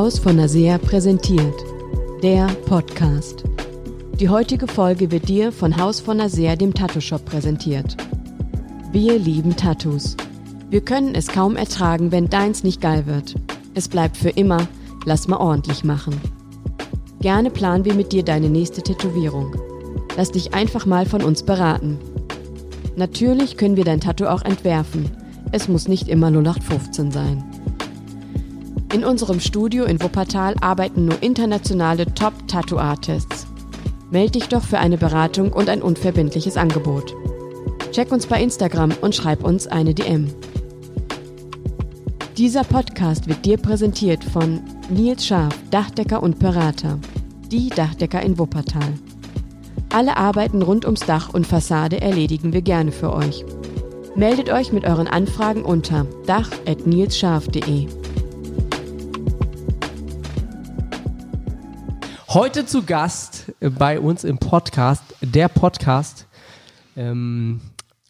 Haus von Nasea präsentiert. Der Podcast. Die heutige Folge wird dir von Haus von Nasea, dem Tattoo-Shop, präsentiert. Wir lieben Tattoos. Wir können es kaum ertragen, wenn deins nicht geil wird. Es bleibt für immer, lass mal ordentlich machen. Gerne planen wir mit dir deine nächste Tätowierung. Lass dich einfach mal von uns beraten. Natürlich können wir dein Tattoo auch entwerfen. Es muss nicht immer 0815 sein. In unserem Studio in Wuppertal arbeiten nur internationale Top-Tattoo-Artists. Meld dich doch für eine Beratung und ein unverbindliches Angebot. Check uns bei Instagram und schreib uns eine DM. Dieser Podcast wird dir präsentiert von Nils Scharf, Dachdecker und Berater. Die Dachdecker in Wuppertal. Alle Arbeiten rund ums Dach und Fassade erledigen wir gerne für euch. Meldet euch mit euren Anfragen unter dach.nilsscharf.de. Heute zu Gast bei uns im Podcast, der Podcast. Ähm,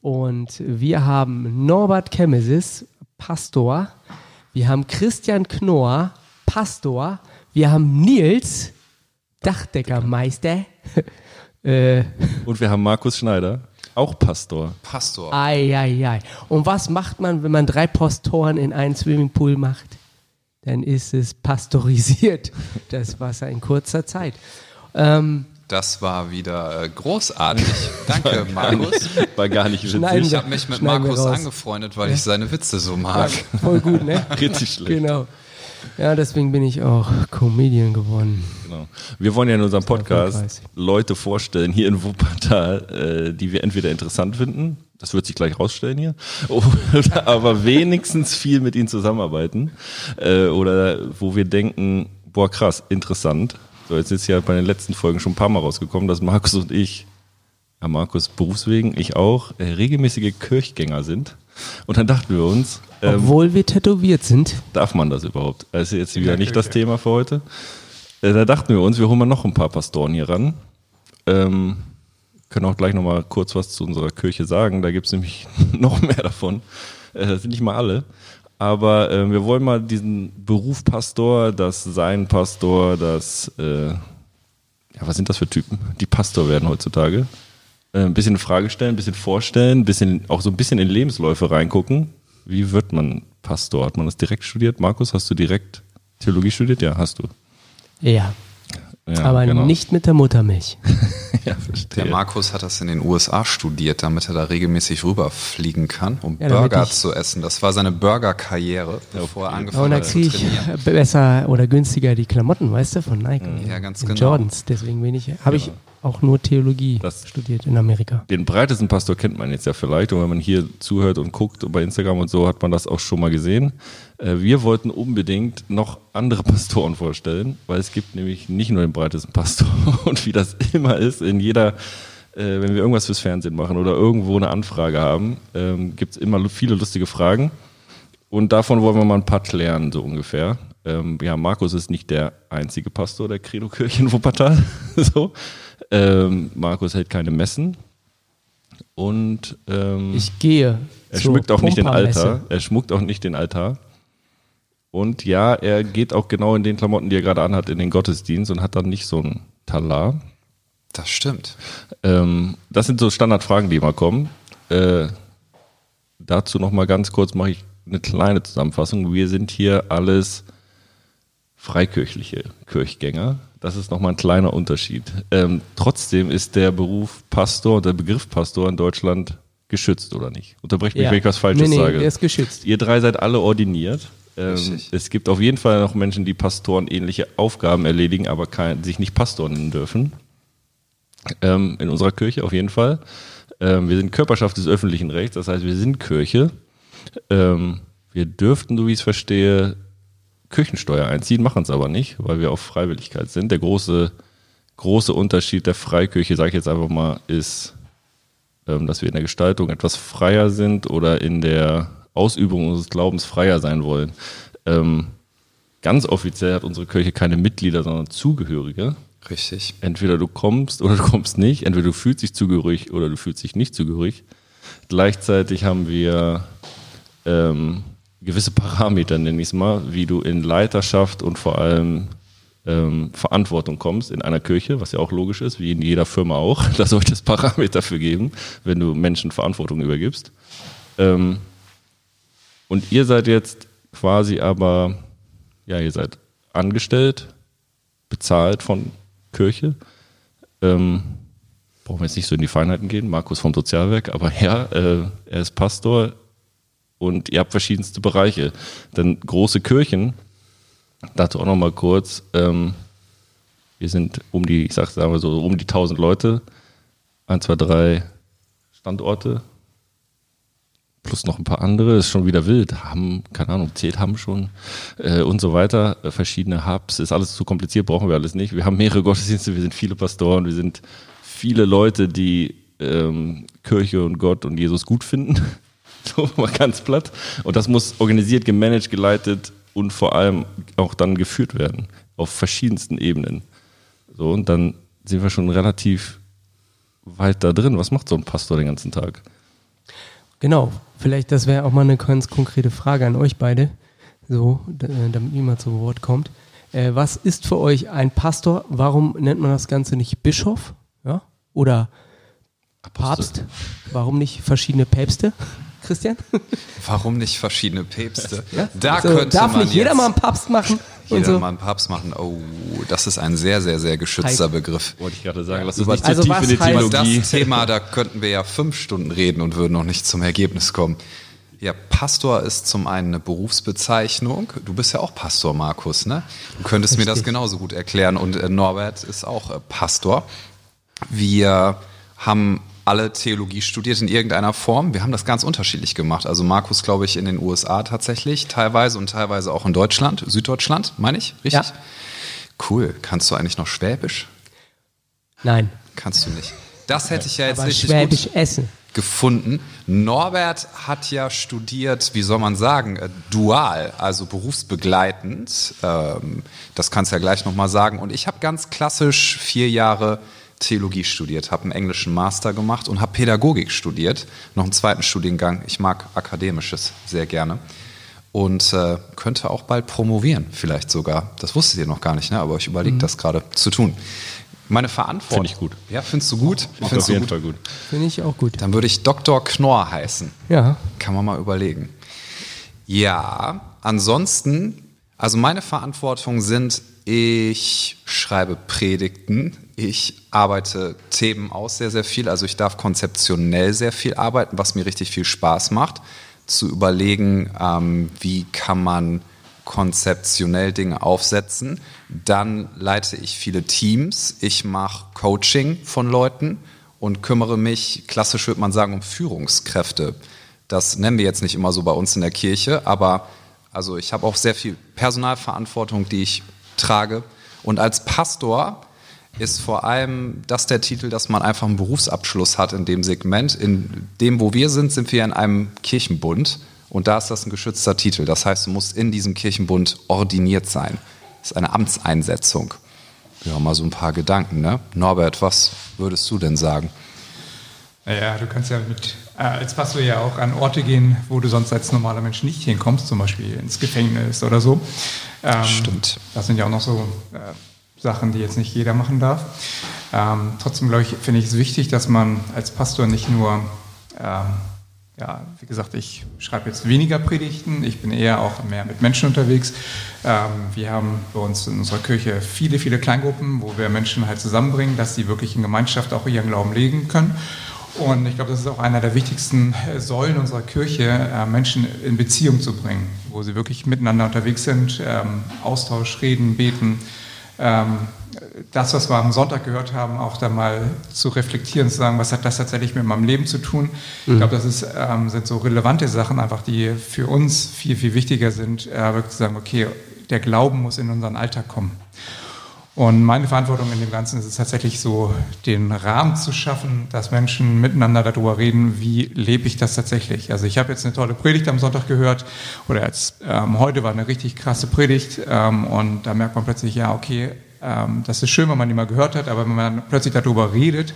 und wir haben Norbert Kemesis, Pastor. Wir haben Christian Knorr, Pastor. Wir haben Nils, Dachdeckermeister. äh, und wir haben Markus Schneider, auch Pastor. Pastor. Ei, ei, ei. Und was macht man, wenn man drei Pastoren in einen Swimmingpool macht? Dann ist es pastorisiert, das Wasser in kurzer Zeit. Ähm, das war wieder äh, großartig. Danke, Markus. War gar nicht witzig. Ich habe mich mit Markus angefreundet, weil ja. ich seine Witze so mag. Ja, voll gut, ne? Richtig schlecht. Genau. Ja, deswegen bin ich auch Comedian geworden. Genau. Wir wollen ja in unserem Podcast Leute vorstellen hier in Wuppertal, äh, die wir entweder interessant finden, das wird sich gleich rausstellen hier, oder aber wenigstens viel mit ihnen zusammenarbeiten äh, oder wo wir denken, boah krass, interessant. So, jetzt ist ja bei den letzten Folgen schon ein paar Mal rausgekommen, dass Markus und ich, ja Markus berufswegen, ich auch, äh, regelmäßige Kirchgänger sind. Und dann dachten wir uns, ähm, obwohl wir tätowiert sind, darf man das überhaupt? Das ist jetzt wieder nicht das Thema für heute. Äh, da dachten wir uns, wir holen mal noch ein paar Pastoren hier ran. Ähm, können auch gleich nochmal kurz was zu unserer Kirche sagen. Da gibt es nämlich noch mehr davon. Äh, das sind nicht mal alle. Aber äh, wir wollen mal diesen Beruf Pastor, das Sein Pastor, das, äh, ja, was sind das für Typen, die Pastor werden heutzutage? Äh, ein bisschen in Frage stellen, ein bisschen vorstellen, ein bisschen, auch so ein bisschen in Lebensläufe reingucken. Wie wird man Pastor? Hat man das direkt studiert? Markus, hast du direkt Theologie studiert? Ja, hast du. Ja. ja aber genau. nicht mit der Muttermilch. ja, verstehe. Der Markus hat das in den USA studiert, damit er da regelmäßig rüberfliegen kann, um ja, Burger zu essen. Das war seine Burger-Karriere, bevor er angefangen hat zu trainieren. Ich besser oder günstiger die Klamotten, weißt du, von Nike. Ja, ganz genau. Jordans, deswegen ich, habe ich auch nur Theologie das studiert in Amerika. Den breitesten Pastor kennt man jetzt ja vielleicht und wenn man hier zuhört und guckt bei Instagram und so, hat man das auch schon mal gesehen. Äh, wir wollten unbedingt noch andere Pastoren vorstellen, weil es gibt nämlich nicht nur den breitesten Pastor und wie das immer ist, in jeder äh, wenn wir irgendwas fürs Fernsehen machen oder irgendwo eine Anfrage haben, ähm, gibt es immer viele lustige Fragen. Und davon wollen wir mal ein paar klären, so ungefähr. Ähm, ja, Markus ist nicht der einzige Pastor der Credo-Kirche in Wuppertal. so. Ähm, Markus hält keine Messen. Und ähm, ich gehe. Er schmückt auch nicht den Altar. Er schmuckt auch nicht den Altar. Und ja, er geht auch genau in den Klamotten, die er gerade anhat, in den Gottesdienst und hat dann nicht so ein Talar. Das stimmt. Ähm, das sind so Standardfragen, die immer kommen. Äh, dazu nochmal ganz kurz mache ich eine kleine Zusammenfassung. Wir sind hier alles freikirchliche Kirchgänger. Das ist nochmal ein kleiner Unterschied. Ähm, trotzdem ist der Beruf Pastor, der Begriff Pastor in Deutschland geschützt, oder nicht? Unterbrecht mich, ja. wenn ich was Falsches nee, nee, sage. Der ist geschützt. Ihr drei seid alle ordiniert. Ähm, es gibt auf jeden Fall noch Menschen, die Pastoren ähnliche Aufgaben erledigen, aber kein, sich nicht Pastor nennen dürfen. Ähm, in unserer Kirche auf jeden Fall. Ähm, wir sind Körperschaft des öffentlichen Rechts, das heißt, wir sind Kirche. Ähm, wir dürften, so wie ich es verstehe, Kirchensteuer einziehen, machen es aber nicht, weil wir auf Freiwilligkeit sind. Der große, große Unterschied der Freikirche, sage ich jetzt einfach mal, ist, ähm, dass wir in der Gestaltung etwas freier sind oder in der Ausübung unseres Glaubens freier sein wollen. Ähm, ganz offiziell hat unsere Kirche keine Mitglieder, sondern Zugehörige. Richtig. Entweder du kommst oder du kommst nicht. Entweder du fühlst dich zugehörig oder du fühlst dich nicht zugehörig. Gleichzeitig haben wir ähm, gewisse Parameter, nenne ich es mal, wie du in Leiterschaft und vor allem ähm, Verantwortung kommst in einer Kirche, was ja auch logisch ist, wie in jeder Firma auch. Da sollte es Parameter für geben, wenn du Menschen Verantwortung übergibst. Ähm, und ihr seid jetzt quasi aber, ja, ihr seid angestellt, bezahlt von Kirche. Ähm, brauchen wir jetzt nicht so in die Feinheiten gehen, Markus vom Sozialwerk, aber ja, äh, er ist Pastor und ihr habt verschiedenste Bereiche. Denn große Kirchen, dazu auch nochmal kurz, ähm, wir sind um die, ich sag, sagen wir so, um die 1000 Leute, ein, zwei, drei Standorte, plus noch ein paar andere, ist schon wieder wild, haben, keine Ahnung, zählt haben schon? Äh, und so weiter, äh, verschiedene Hubs, ist alles zu kompliziert, brauchen wir alles nicht. Wir haben mehrere Gottesdienste, wir sind viele Pastoren, wir sind viele Leute, die ähm, Kirche und Gott und Jesus gut finden, so mal ganz platt. Und das muss organisiert, gemanagt, geleitet und vor allem auch dann geführt werden, auf verschiedensten Ebenen. So, und dann sind wir schon relativ weit da drin. Was macht so ein Pastor den ganzen Tag? Genau, vielleicht das wäre auch mal eine ganz konkrete Frage an euch beide, so, äh, damit niemand zu Wort kommt. Äh, was ist für euch ein Pastor? Warum nennt man das Ganze nicht Bischof? Ja? Oder Papst? Warum nicht verschiedene Päpste? Christian? Warum nicht verschiedene Päpste? Ja? Da also, könnte darf man nicht jeder mal einen Papst machen? Jeder so. mal einen Papst machen. Oh, das ist ein sehr, sehr, sehr geschützter Heik. Begriff. Wollte ich gerade sagen. Lass uns nicht also zu tief in die Theologie. Das Thema, da könnten wir ja fünf Stunden reden und würden noch nicht zum Ergebnis kommen. Ja, Pastor ist zum einen eine Berufsbezeichnung. Du bist ja auch Pastor, Markus, ne? Du könntest Richtig. mir das genauso gut erklären. Und äh, Norbert ist auch äh, Pastor. Wir haben alle Theologie studiert in irgendeiner Form. Wir haben das ganz unterschiedlich gemacht. Also Markus, glaube ich, in den USA tatsächlich, teilweise und teilweise auch in Deutschland, Süddeutschland, meine ich, richtig? Ja. Cool. Kannst du eigentlich noch Schwäbisch? Nein. Kannst du nicht. Das hätte ich ja jetzt Aber richtig Schwäbisch gut essen. gefunden. Norbert hat ja studiert, wie soll man sagen, äh, dual, also berufsbegleitend. Ähm, das kannst du ja gleich nochmal sagen. Und ich habe ganz klassisch vier Jahre Theologie studiert, habe einen englischen Master gemacht und habe Pädagogik studiert, noch einen zweiten Studiengang. Ich mag Akademisches sehr gerne und äh, könnte auch bald promovieren, vielleicht sogar. Das wusstet ihr noch gar nicht, ne? aber ich überlege mhm. das gerade zu tun. Meine Verantwortung. Finde ich gut. Ja, findest du gut? Finde auf jeden gut? Fall gut. Finde ich auch gut. Dann würde ich Dr. Knorr heißen. Ja. Kann man mal überlegen. Ja, ansonsten, also meine Verantwortungen sind, ich schreibe Predigten, ich arbeite Themen aus sehr, sehr viel. Also ich darf konzeptionell sehr viel arbeiten, was mir richtig viel Spaß macht. Zu überlegen, ähm, wie kann man konzeptionell Dinge aufsetzen. Dann leite ich viele Teams. Ich mache Coaching von Leuten und kümmere mich, klassisch würde man sagen, um Führungskräfte. Das nennen wir jetzt nicht immer so bei uns in der Kirche, aber also ich habe auch sehr viel Personalverantwortung, die ich trage. Und als Pastor ist vor allem das der Titel, dass man einfach einen Berufsabschluss hat in dem Segment. In dem, wo wir sind, sind wir in einem Kirchenbund und da ist das ein geschützter Titel. Das heißt, du musst in diesem Kirchenbund ordiniert sein. Das ist eine Amtseinsetzung. Ja, mal so ein paar Gedanken. Ne? Norbert, was würdest du denn sagen? Naja, du kannst ja mit, äh, als Pastor ja auch an Orte gehen, wo du sonst als normaler Mensch nicht hinkommst, zum Beispiel ins Gefängnis oder so. Ähm, Stimmt. Das sind ja auch noch so äh, Sachen, die jetzt nicht jeder machen darf. Ähm, trotzdem glaube ich, finde ich es wichtig, dass man als Pastor nicht nur, ähm, ja, wie gesagt, ich schreibe jetzt weniger Predigten, ich bin eher auch mehr mit Menschen unterwegs. Ähm, wir haben bei uns in unserer Kirche viele, viele Kleingruppen, wo wir Menschen halt zusammenbringen, dass sie wirklich in Gemeinschaft auch ihren Glauben legen können. Und ich glaube, das ist auch einer der wichtigsten Säulen unserer Kirche, äh, Menschen in Beziehung zu bringen, wo sie wirklich miteinander unterwegs sind, ähm, Austausch, reden, beten das, was wir am Sonntag gehört haben, auch da mal zu reflektieren, zu sagen, was hat das tatsächlich mit meinem Leben zu tun. Mhm. Ich glaube, das ist, ähm, sind so relevante Sachen, einfach die für uns viel, viel wichtiger sind, äh, wirklich zu sagen, okay, der Glauben muss in unseren Alltag kommen. Und meine Verantwortung in dem Ganzen ist es tatsächlich so, den Rahmen zu schaffen, dass Menschen miteinander darüber reden, wie lebe ich das tatsächlich. Also ich habe jetzt eine tolle Predigt am Sonntag gehört oder jetzt ähm, heute war eine richtig krasse Predigt ähm, und da merkt man plötzlich, ja okay, ähm, das ist schön, wenn man die mal gehört hat, aber wenn man plötzlich darüber redet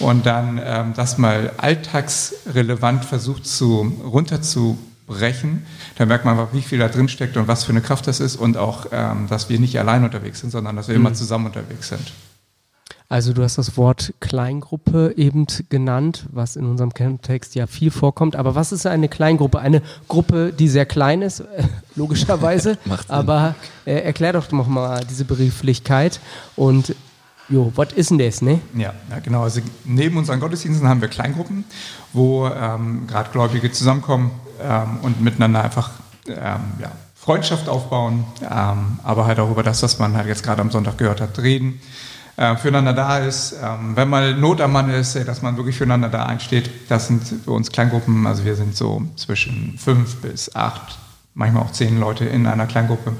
und dann ähm, das mal alltagsrelevant versucht zu runter zu brechen, dann merkt man einfach, wie viel da drin steckt und was für eine Kraft das ist und auch, ähm, dass wir nicht allein unterwegs sind, sondern dass wir mhm. immer zusammen unterwegs sind. Also du hast das Wort Kleingruppe eben genannt, was in unserem Kontext ja viel vorkommt. Aber was ist eine Kleingruppe? Eine Gruppe, die sehr klein ist, äh, logischerweise. aber äh, erklär doch noch mal diese Begrifflichkeit und Jo, was ist denn das, ne? Ja, ja, genau. Also neben unseren Gottesdiensten haben wir Kleingruppen, wo ähm, gerade Gläubige zusammenkommen ähm, und miteinander einfach ähm, ja, Freundschaft aufbauen, ähm, aber halt auch über das, was man halt jetzt gerade am Sonntag gehört hat, reden, äh, füreinander da ist. Ähm, wenn mal Not am Mann ist, äh, dass man wirklich füreinander da einsteht. Das sind für uns Kleingruppen, also wir sind so zwischen fünf bis acht, manchmal auch zehn Leute in einer Kleingruppe.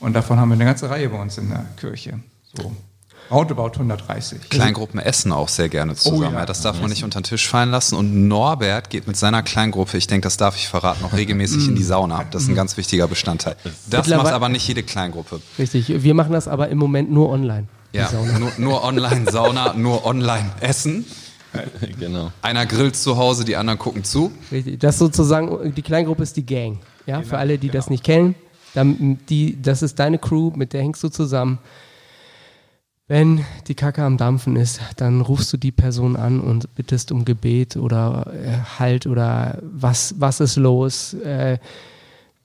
Und davon haben wir eine ganze Reihe bei uns in der Kirche. So Roundabout 130. Kleingruppen essen auch sehr gerne zusammen. Oh, ja. Das darf man nicht unter den Tisch fallen lassen. Und Norbert geht mit seiner Kleingruppe, ich denke, das darf ich verraten, noch regelmäßig in die Sauna. Das ist ein ganz wichtiger Bestandteil. Das macht aber nicht jede Kleingruppe. Richtig, wir machen das aber im Moment nur online. Ja, nur, nur online Sauna, nur online Essen. Genau. Einer grillt zu Hause, die anderen gucken zu. Richtig. Das sozusagen, die Kleingruppe ist die Gang. Ja, genau, für alle, die genau. das nicht kennen. Dann, die, das ist deine Crew, mit der hängst du zusammen. Wenn die Kacke am Dampfen ist, dann rufst du die Person an und bittest um Gebet oder äh, Halt oder was, was ist los? Äh,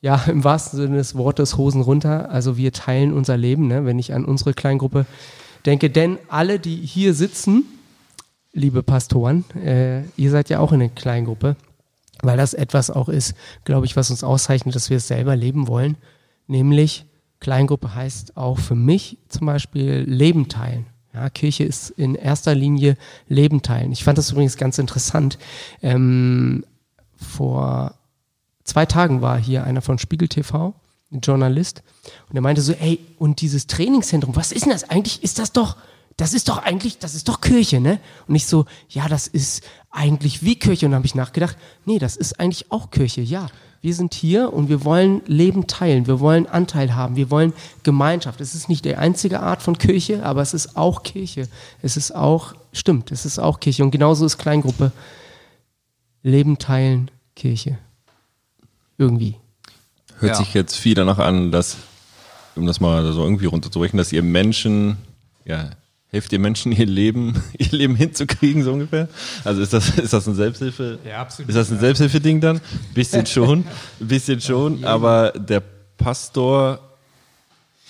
ja, im wahrsten Sinne des Wortes Hosen runter. Also wir teilen unser Leben, ne, wenn ich an unsere Kleingruppe denke. Denn alle, die hier sitzen, liebe Pastoren, äh, ihr seid ja auch in einer Kleingruppe, weil das etwas auch ist, glaube ich, was uns auszeichnet, dass wir es selber leben wollen, nämlich Kleingruppe heißt auch für mich zum Beispiel Leben teilen. Ja, Kirche ist in erster Linie Leben teilen. Ich fand das übrigens ganz interessant. Ähm, vor zwei Tagen war hier einer von Spiegel TV, ein Journalist, und er meinte so, ey, und dieses Trainingszentrum, was ist denn das eigentlich? Ist das doch, das ist doch eigentlich, das ist doch Kirche, ne? Und ich so, ja, das ist eigentlich wie Kirche. Und dann habe ich nachgedacht, nee, das ist eigentlich auch Kirche, ja wir sind hier und wir wollen Leben teilen, wir wollen Anteil haben, wir wollen Gemeinschaft. Es ist nicht die einzige Art von Kirche, aber es ist auch Kirche. Es ist auch, stimmt, es ist auch Kirche. Und genauso ist Kleingruppe. Leben teilen, Kirche. Irgendwie. Hört ja. sich jetzt viel danach an, dass, um das mal so irgendwie runterzubrechen, dass ihr Menschen ja, Helft ihr Menschen ihr Leben, ihr Leben hinzukriegen, so ungefähr? Also ist das, ist das ein Selbsthilfe? Ja, absolut. Ist das ein Selbsthilfeding dann? Bisschen schon, bisschen schon, aber der Pastor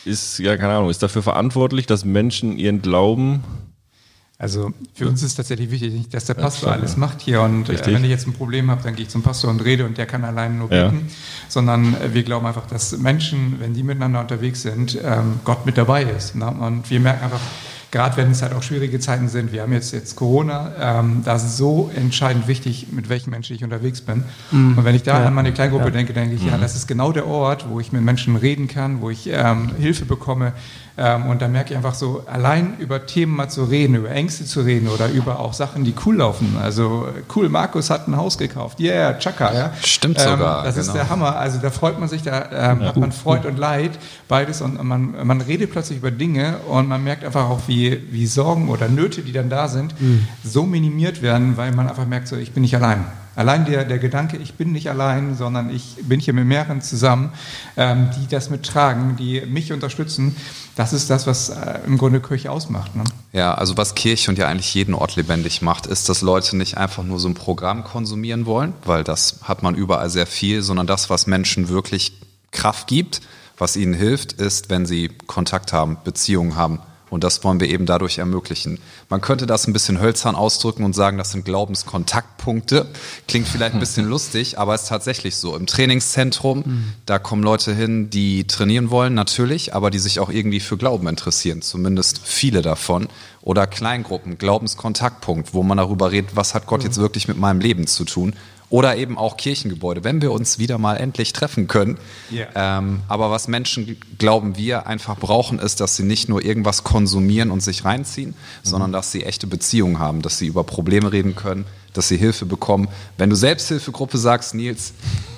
ist, ja, keine Ahnung, ist dafür verantwortlich, dass Menschen ihren Glauben also für uns ist tatsächlich wichtig, dass der Pastor alles macht hier und äh, wenn ich jetzt ein Problem habe, dann gehe ich zum Pastor und rede und der kann alleine nur beten, ja. sondern äh, wir glauben einfach, dass Menschen, wenn die miteinander unterwegs sind, ähm, Gott mit dabei ist. Ne? Und wir merken einfach, gerade wenn es halt auch schwierige Zeiten sind, wir haben jetzt, jetzt Corona, ähm, da ist so entscheidend wichtig, mit welchen Menschen ich unterwegs bin. Mhm. Und wenn ich da ja. an meine Kleingruppe ja. denke, denke ich, mhm. ja, das ist genau der Ort, wo ich mit Menschen reden kann, wo ich ähm, Hilfe bekomme, ähm, und da merke ich einfach so, allein über Themen mal zu reden, über Ängste zu reden oder über auch Sachen, die cool laufen. Also cool, Markus hat ein Haus gekauft. Yeah, Chaka, ja. Stimmt sogar. Ähm, das genau. ist der Hammer. Also da freut man sich, da ähm, hat man Freude und Leid, beides. Und man, man redet plötzlich über Dinge und man merkt einfach auch, wie, wie Sorgen oder Nöte, die dann da sind, mhm. so minimiert werden, weil man einfach merkt, so, ich bin nicht allein. Allein der, der Gedanke, ich bin nicht allein, sondern ich bin hier mit mehreren zusammen, ähm, die das mittragen, die mich unterstützen, das ist das, was äh, im Grunde Kirche ausmacht. Ne? Ja, also was Kirche und ja eigentlich jeden Ort lebendig macht, ist, dass Leute nicht einfach nur so ein Programm konsumieren wollen, weil das hat man überall sehr viel, sondern das, was Menschen wirklich Kraft gibt, was ihnen hilft, ist, wenn sie Kontakt haben, Beziehungen haben und das wollen wir eben dadurch ermöglichen. Man könnte das ein bisschen hölzern ausdrücken und sagen, das sind Glaubenskontaktpunkte. Klingt vielleicht ein bisschen lustig, aber ist tatsächlich so. Im Trainingszentrum, mhm. da kommen Leute hin, die trainieren wollen, natürlich, aber die sich auch irgendwie für Glauben interessieren. Zumindest viele davon. Oder Kleingruppen, Glaubenskontaktpunkt, wo man darüber redet, was hat Gott mhm. jetzt wirklich mit meinem Leben zu tun oder eben auch Kirchengebäude, wenn wir uns wieder mal endlich treffen können. Yeah. Ähm, aber was Menschen, glauben wir, einfach brauchen, ist, dass sie nicht nur irgendwas konsumieren und sich reinziehen, mhm. sondern dass sie echte Beziehungen haben, dass sie über Probleme reden können, dass sie Hilfe bekommen. Wenn du Selbsthilfegruppe sagst, Nils,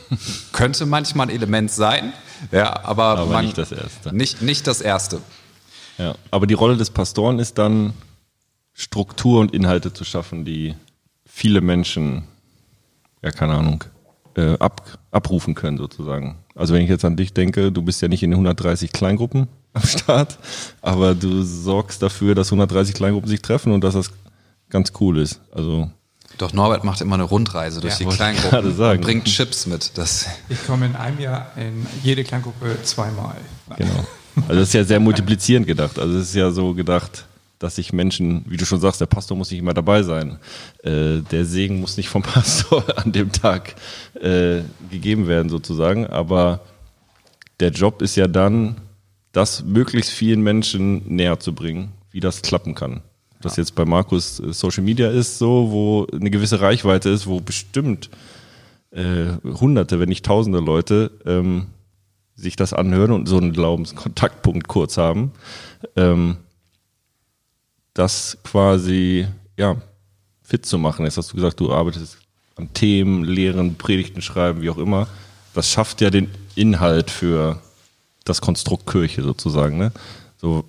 könnte manchmal ein Element sein, ja, aber, aber man, nicht das Erste. Nicht, nicht das Erste. Ja, aber die Rolle des Pastoren ist dann, Struktur und Inhalte zu schaffen, die viele Menschen ja, keine Ahnung, äh, ab, abrufen können sozusagen. Also wenn ich jetzt an dich denke, du bist ja nicht in den 130 Kleingruppen am Start, aber du sorgst dafür, dass 130 Kleingruppen sich treffen und dass das ganz cool ist. Also Doch Norbert macht immer eine Rundreise durch Ja, die Kleingruppen und bringt Chips mit. Das, Ich komme in einem Jahr in jede Kleingruppe zweimal. Genau. Also das ist ja sehr multiplizierend gedacht. Also es ist ja so gedacht, dass sich Menschen, wie du schon sagst, der Pastor muss nicht immer dabei sein. Äh, der Segen muss nicht vom Pastor an dem Tag äh, gegeben werden sozusagen. Aber der Job ist ja dann, das möglichst vielen Menschen näher zu bringen, wie das klappen kann. Ob Das jetzt bei Markus äh, Social Media ist, so, wo eine gewisse Reichweite ist, wo bestimmt äh, Hunderte, wenn nicht Tausende Leute ähm, sich das anhören und so einen Glaubenskontaktpunkt kurz haben, ähm, das quasi ja fit zu machen. Jetzt hast du gesagt, du arbeitest an Themen, Lehren, Predigten schreiben, wie auch immer. Das schafft ja den Inhalt für das Konstrukt Kirche sozusagen. Ne? So,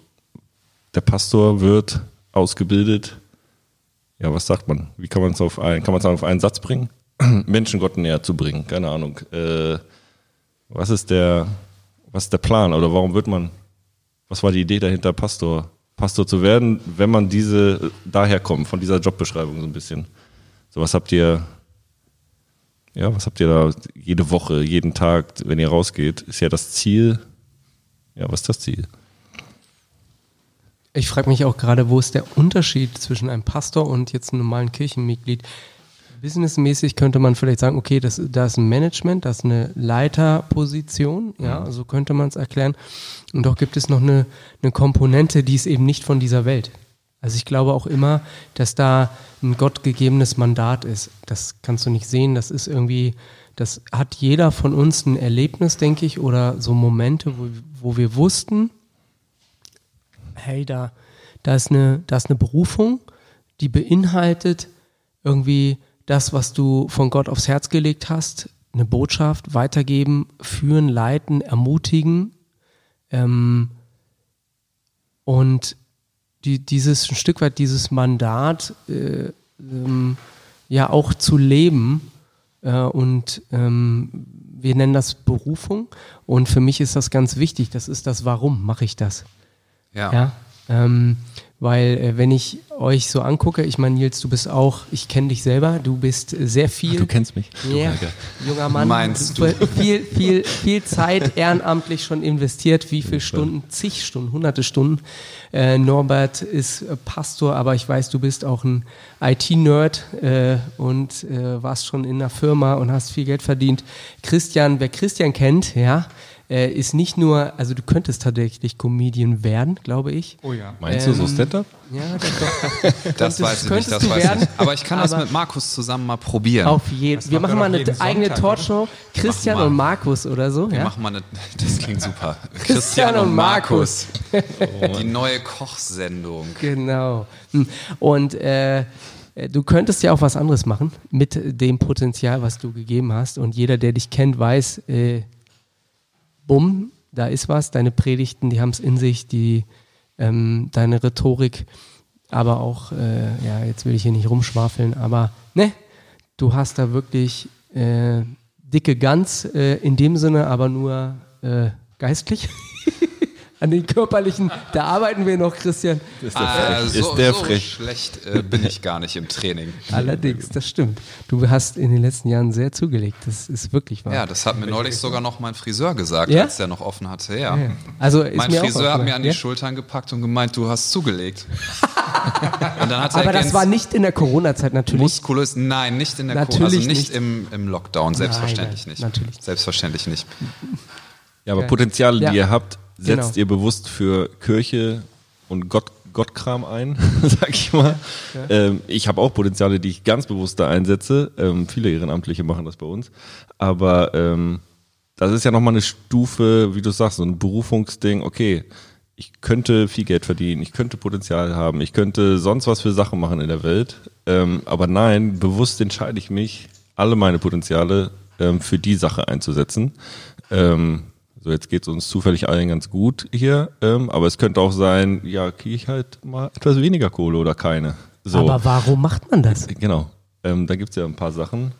der Pastor wird ausgebildet. Ja, was sagt man? Wie kann man es auf einen, kann man es auf einen Satz bringen? Menschen Gott näher zu bringen. Keine Ahnung. Äh, was ist der, was ist der Plan oder warum wird man, was war die Idee dahinter, Pastor, Pastor zu werden, wenn man diese daher kommt, von dieser Jobbeschreibung so ein bisschen? So, was habt ihr, ja, was habt ihr da jede Woche, jeden Tag, wenn ihr rausgeht, ist ja das Ziel. Ja, was ist das Ziel? Ich frage mich auch gerade, wo ist der Unterschied zwischen einem Pastor und jetzt einem normalen Kirchenmitglied? Businessmäßig könnte man vielleicht sagen, okay, das, da ist ein Management, das ist eine Leiterposition, ja, so könnte man es erklären. Und doch gibt es noch eine, eine Komponente, die ist eben nicht von dieser Welt. Also ich glaube auch immer, dass da ein gottgegebenes Mandat ist. Das kannst du nicht sehen, das ist irgendwie, das hat jeder von uns ein Erlebnis, denke ich, oder so Momente, wo, wo wir wussten, hey, da, da, ist eine, da ist eine Berufung, die beinhaltet irgendwie das, was du von Gott aufs Herz gelegt hast, eine Botschaft weitergeben, führen, leiten, ermutigen. Ähm, und die, dieses ein Stück weit dieses Mandat äh, ähm, ja auch zu leben äh, und ähm, wir nennen das Berufung und für mich ist das ganz wichtig. Das ist das Warum mache ich das? ja. Ja, ähm, weil äh, wenn ich euch so angucke, ich meine Nils, du bist auch, ich kenne dich selber, du bist äh, sehr viel. kennst mich. Ja, junger Mann. Meinst du? Viel, viel, viel Zeit ehrenamtlich schon investiert. Wie viele Stunden? Zig Stunden, hunderte Stunden. Äh, Norbert ist äh, Pastor, aber ich weiß, du bist auch ein IT-Nerd äh, und äh, warst schon in einer Firma und hast viel Geld verdient. Christian, wer Christian kennt, ja, äh, ist nicht nur, also du könntest tatsächlich Comedian werden, glaube ich. Oh ja. Meinst du so Ähm, Stand-up? Ja, doch, doch. Das Könntest- weiß ich nicht, das weiß ich werden, nicht. Aber ich kann das aber- mit Markus zusammen mal probieren. Auf jeden Wir macht machen mal eine eigene Sonntag, Talkshow. Christian mal. und Markus oder so. Wir Ja? machen mal eine, das klingt super. Christian und Markus. Die neue Kochsendung. Genau. Hm. Und äh, du könntest ja auch was anderes machen mit dem Potenzial, was du gegeben hast. Und jeder, der dich kennt, weiß, äh, bumm, da ist was. Deine Predigten, die haben es in sich, die, ähm, deine Rhetorik, aber auch, äh, ja, jetzt will ich hier nicht rumschwafeln, aber ne, du hast da wirklich äh, dicke Gans äh, in dem Sinne, aber nur äh, geistlich. An den körperlichen, da arbeiten wir noch, Christian. Ist der Ah, frech? so, ist der so frech? schlecht äh, bin ich gar nicht im Training. Allerdings, das stimmt. Du hast in den letzten Jahren sehr zugelegt. Das ist wirklich wahr. Ja, das hat mir neulich sogar noch mein Friseur gesagt, Ja? als der noch offen hatte. Ja. Ja. Also ist Mein mir auch Friseur hat mir an die ja? Schultern gepackt und gemeint, du hast zugelegt. und dann hat er Aber das war nicht in der Corona-Zeit natürlich. muskulös. Nein, nicht in der Co Natürlich also nicht, nicht. Im, im Lockdown, selbstverständlich nein, nicht. natürlich. Selbstverständlich nicht. Ja, aber Geil. Potenziale, Ja. die ihr habt, setzt Genau. ihr bewusst für Kirche und Gott, Gottkram ein, sag ich mal. Ähm, ich habe auch Potenziale, die ich ganz bewusst da einsetze. Ähm, viele Ehrenamtliche machen das bei uns. Aber ähm, das ist ja nochmal eine Stufe, wie du sagst, so ein Berufungsding. Okay, ich könnte viel Geld verdienen, ich könnte Potenzial haben, ich könnte sonst was für Sachen machen in der Welt. Ähm, aber nein, bewusst entscheide ich mich, alle meine Potenziale ähm, für die Sache einzusetzen. Ähm, so, jetzt geht es uns zufällig allen ganz gut hier, ähm, aber es könnte auch sein, ja, kriege ich halt mal etwas weniger Kohle oder keine. So, Aber warum macht man das? genau. Ähm, da gibt's ja ein paar Sachen.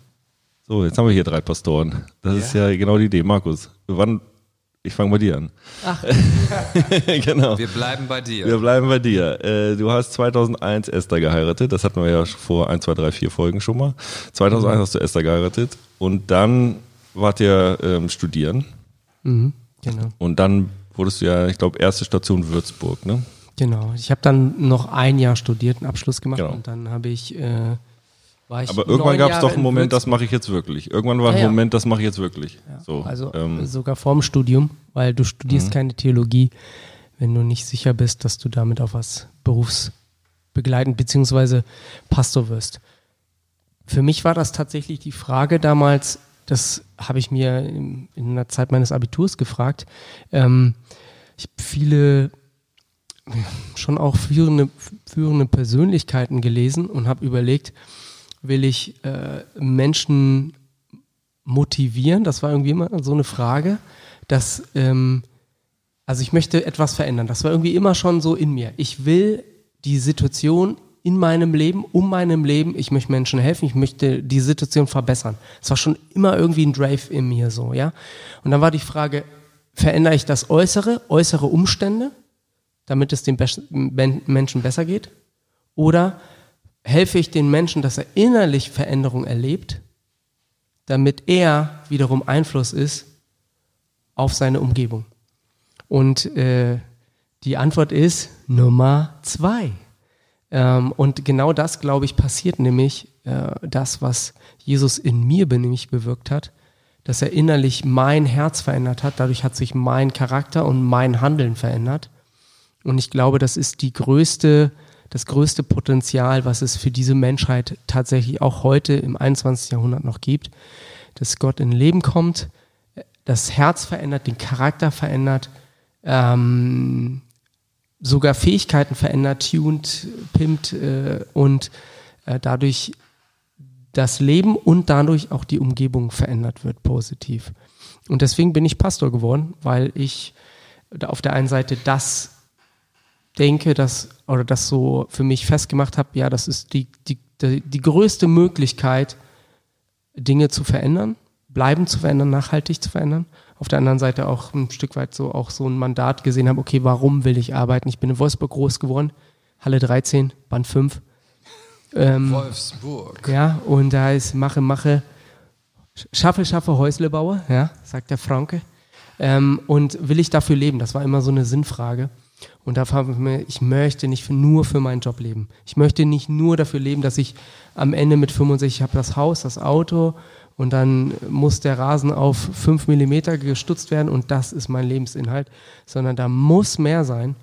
So, jetzt haben wir hier drei Pastoren. Das ist ja genau die Idee. Markus, wann, ich fange bei dir an. Ach, genau. Wir bleiben bei dir. Wir bleiben bei dir. Äh, du hast 2001 Esther geheiratet. Das hatten wir ja vor 1, 2, 3, 4 Folgen schon mal. 2001 hast du Esther geheiratet. Und dann wart ihr ähm, studieren. Mhm, genau. Und dann wurdest du ja, ich glaube, erste Station Würzburg, ne? Genau. Ich habe dann noch ein Jahr studiert, einen Abschluss gemacht Genau. und dann habe ich, äh, war ich Aber irgendwann gab es doch einen in Moment, das mache ich jetzt wirklich. Irgendwann war ein Ja, ja. Moment, das mache ich jetzt wirklich. so, Also ähm, sogar vorm Studium, weil du studierst Mhm. keine Theologie, wenn du nicht sicher bist, dass du damit auf was berufsbegleitend beziehungsweise Pastor wirst. Für mich war das tatsächlich die Frage damals, das habe ich mir in, in der Zeit meines Abiturs gefragt. Ähm, ich habe viele schon auch führende, führende Persönlichkeiten gelesen und habe überlegt, will ich äh, Menschen motivieren? Das war irgendwie immer so eine Frage, dass, ähm, also ich möchte etwas verändern. Das war irgendwie immer schon so in mir. Ich will die Situation in meinem Leben, um meinem Leben, ich möchte Menschen helfen, ich möchte die Situation verbessern. Es war schon immer irgendwie ein Drive in mir so, ja. Und dann war die Frage, verändere ich das Äußere, äußere Umstände, damit es Bes- Men- Menschen besser geht? Oder helfe ich den Menschen, dass er innerlich Veränderung erlebt, damit er wiederum Einfluss ist auf seine Umgebung? Und äh, die Antwort ist Nummer zwei. Ähm, und genau das, glaube ich, passiert nämlich, äh, das, was Jesus in mir nämlich bewirkt hat, dass er innerlich mein Herz verändert hat. Dadurch hat sich mein Charakter und mein Handeln verändert. Und ich glaube, das ist die größte, das größte Potenzial, was es für diese Menschheit tatsächlich auch heute im 21. Jahrhundert noch gibt, dass Gott in Leben kommt, das Herz verändert, den Charakter verändert, ähm, sogar Fähigkeiten verändert, tuned, pimpt äh, und äh, dadurch das Leben und dadurch auch die Umgebung verändert wird positiv. Und deswegen bin ich Pastor geworden, weil ich auf der einen Seite das denke, dass oder das so für mich festgemacht habe, ja, das ist die, die, die, die größte Möglichkeit, Dinge zu verändern, bleiben zu verändern, nachhaltig zu verändern. Auf der anderen Seite auch ein Stück weit so auch so ein Mandat gesehen habe, okay, warum will ich arbeiten? Ich bin in Wolfsburg groß geworden, Halle 13, Band 5. Ähm, Wolfsburg. ja, und da ist Mache, Mache, Schaffe, Schaffe, Häusle baue, ja, sagt der Franke. Ähm, und will ich dafür leben? Das war immer so eine Sinnfrage. Und da habe ich mir, ich möchte nicht für, nur für meinen Job leben. Ich möchte nicht nur dafür leben, dass ich am Ende mit 65 ich habe das Haus, das Auto und dann muss der Rasen auf 5 Millimeter gestutzt werden und das ist mein Lebensinhalt, sondern da muss mehr sein.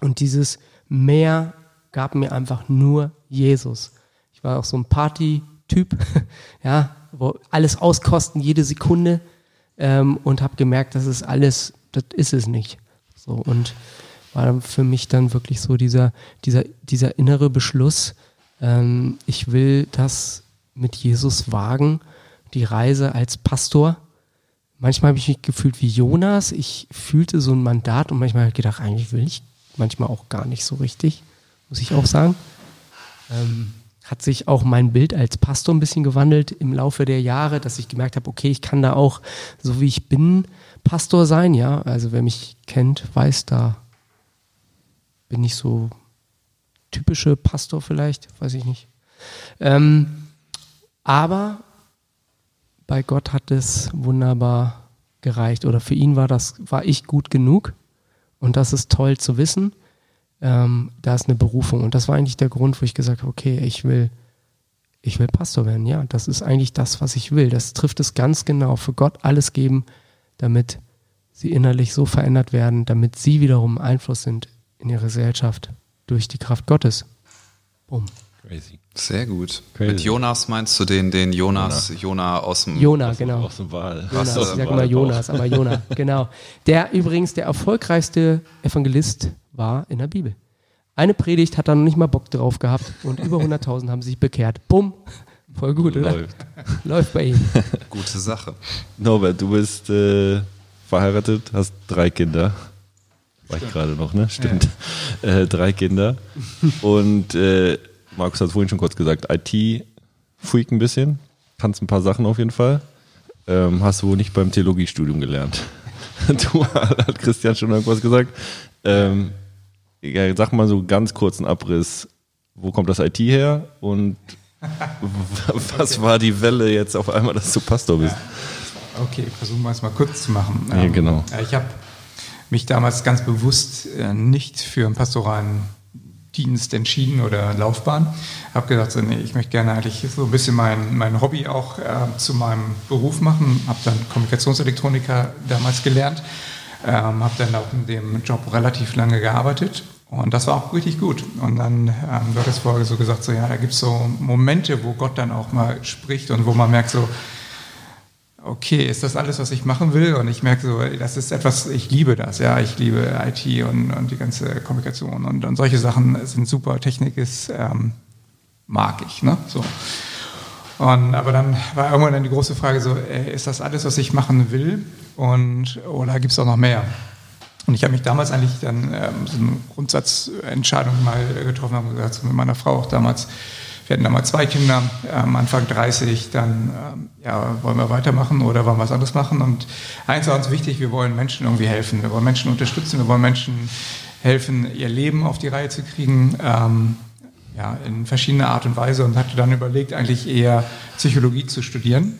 Und dieses mehr gab mir einfach nur Jesus. Ich war auch so ein Party-Typ, ja, wo alles auskosten, jede Sekunde ähm, und habe gemerkt, das ist alles, das ist es nicht. So und war für mich dann wirklich so dieser, dieser, dieser innere Beschluss, ähm, ich will das mit Jesus wagen, die Reise als Pastor. Manchmal habe ich mich gefühlt wie Jonas. Ich fühlte so ein Mandat und manchmal habe ich gedacht, eigentlich will ich manchmal auch gar nicht so richtig, muss ich auch sagen. Ähm, hat sich auch mein Bild als Pastor ein bisschen gewandelt im Laufe der Jahre, dass ich gemerkt habe, okay, ich kann da auch, so wie ich bin, Pastor sein, ja. Also wer mich kennt, weiß, da bin ich so typische Pastor vielleicht, weiß ich nicht. Ähm, aber bei Gott hat es wunderbar gereicht oder für ihn war das, war ich gut genug und das ist toll zu wissen. Ähm, da ist eine Berufung und das war eigentlich der Grund, wo ich gesagt habe, okay, ich will, ich will Pastor werden. Ja, das ist eigentlich das, was ich will. Das trifft es ganz genau. Für Gott alles geben, damit sie innerlich so verändert werden, damit sie wiederum Einfluss sind in ihre Gesellschaft durch die Kraft Gottes. Bumm. Crazy. Sehr gut. Crazy. Mit Jonas meinst du den, den Jonas, Jona aus dem Jona, genau. Aus dem Wahl. Jonas, Hast ich du- sage immer Jonas, aber Jona, genau. Der übrigens der erfolgreichste Evangelist war in der Bibel. Eine Predigt hat er noch nicht mal Bock drauf gehabt und über 100.000 haben sich bekehrt. Bumm. Voll gut, oder? Läuft. Läuft bei ihm. Gute Sache. Norbert, du bist äh, verheiratet, hast drei Kinder. War ich gerade noch, ne? Stimmt. Äh, drei Kinder. Und äh, Markus hat vorhin schon kurz gesagt, IT-Freak ein bisschen. kannst ein paar Sachen auf jeden Fall. Ähm, hast du wohl nicht beim Theologiestudium gelernt. du hat Christian schon irgendwas gesagt. Ähm, ja, sag mal so ganz kurzen Abriss. Wo kommt das IT her und was war die Welle jetzt auf einmal, dass du Pastor bist? Okay, versuchen wir es mal kurz zu machen. Ja, genau. Ähm, ich habe mich damals ganz bewusst äh, nicht für einen pastoralen Dienst entschieden oder Laufbahn. Habe gesagt, so, nee, ich möchte gerne eigentlich so ein bisschen mein, mein Hobby auch äh, zu meinem Beruf machen. Habe dann Kommunikationselektroniker damals gelernt. Ähm, habe dann auch in dem Job relativ lange gearbeitet und das war auch richtig gut. Und dann, ähm, du hattest vorher so gesagt, so ja, da gibt es so Momente, wo Gott dann auch mal spricht und wo man merkt so, okay, ist das alles, was ich machen will? Und ich merke so, das ist etwas, ich liebe das, ja, ich liebe IT und, und die ganze Kommunikation und, und solche Sachen sind super, Technik ist, ähm, mag ich, ne, so. Und, aber dann war irgendwann dann die große Frage so, ey, ist das alles, was ich machen will? Und, oder gibt es auch noch mehr? Und ich habe mich damals eigentlich dann ähm, so eine Grundsatzentscheidung mal getroffen, habe gesagt, mit meiner Frau auch damals, wir hatten damals zwei Kinder, ähm, Anfang 30, dann ähm, ja, wollen wir weitermachen oder wollen wir was anderes machen. Und eins war uns wichtig, wir wollen Menschen irgendwie helfen, wir wollen Menschen unterstützen, wir wollen Menschen helfen, ihr Leben auf die Reihe zu kriegen, ähm, ja, in verschiedener Art und Weise und hatte dann überlegt, eigentlich eher Psychologie zu studieren.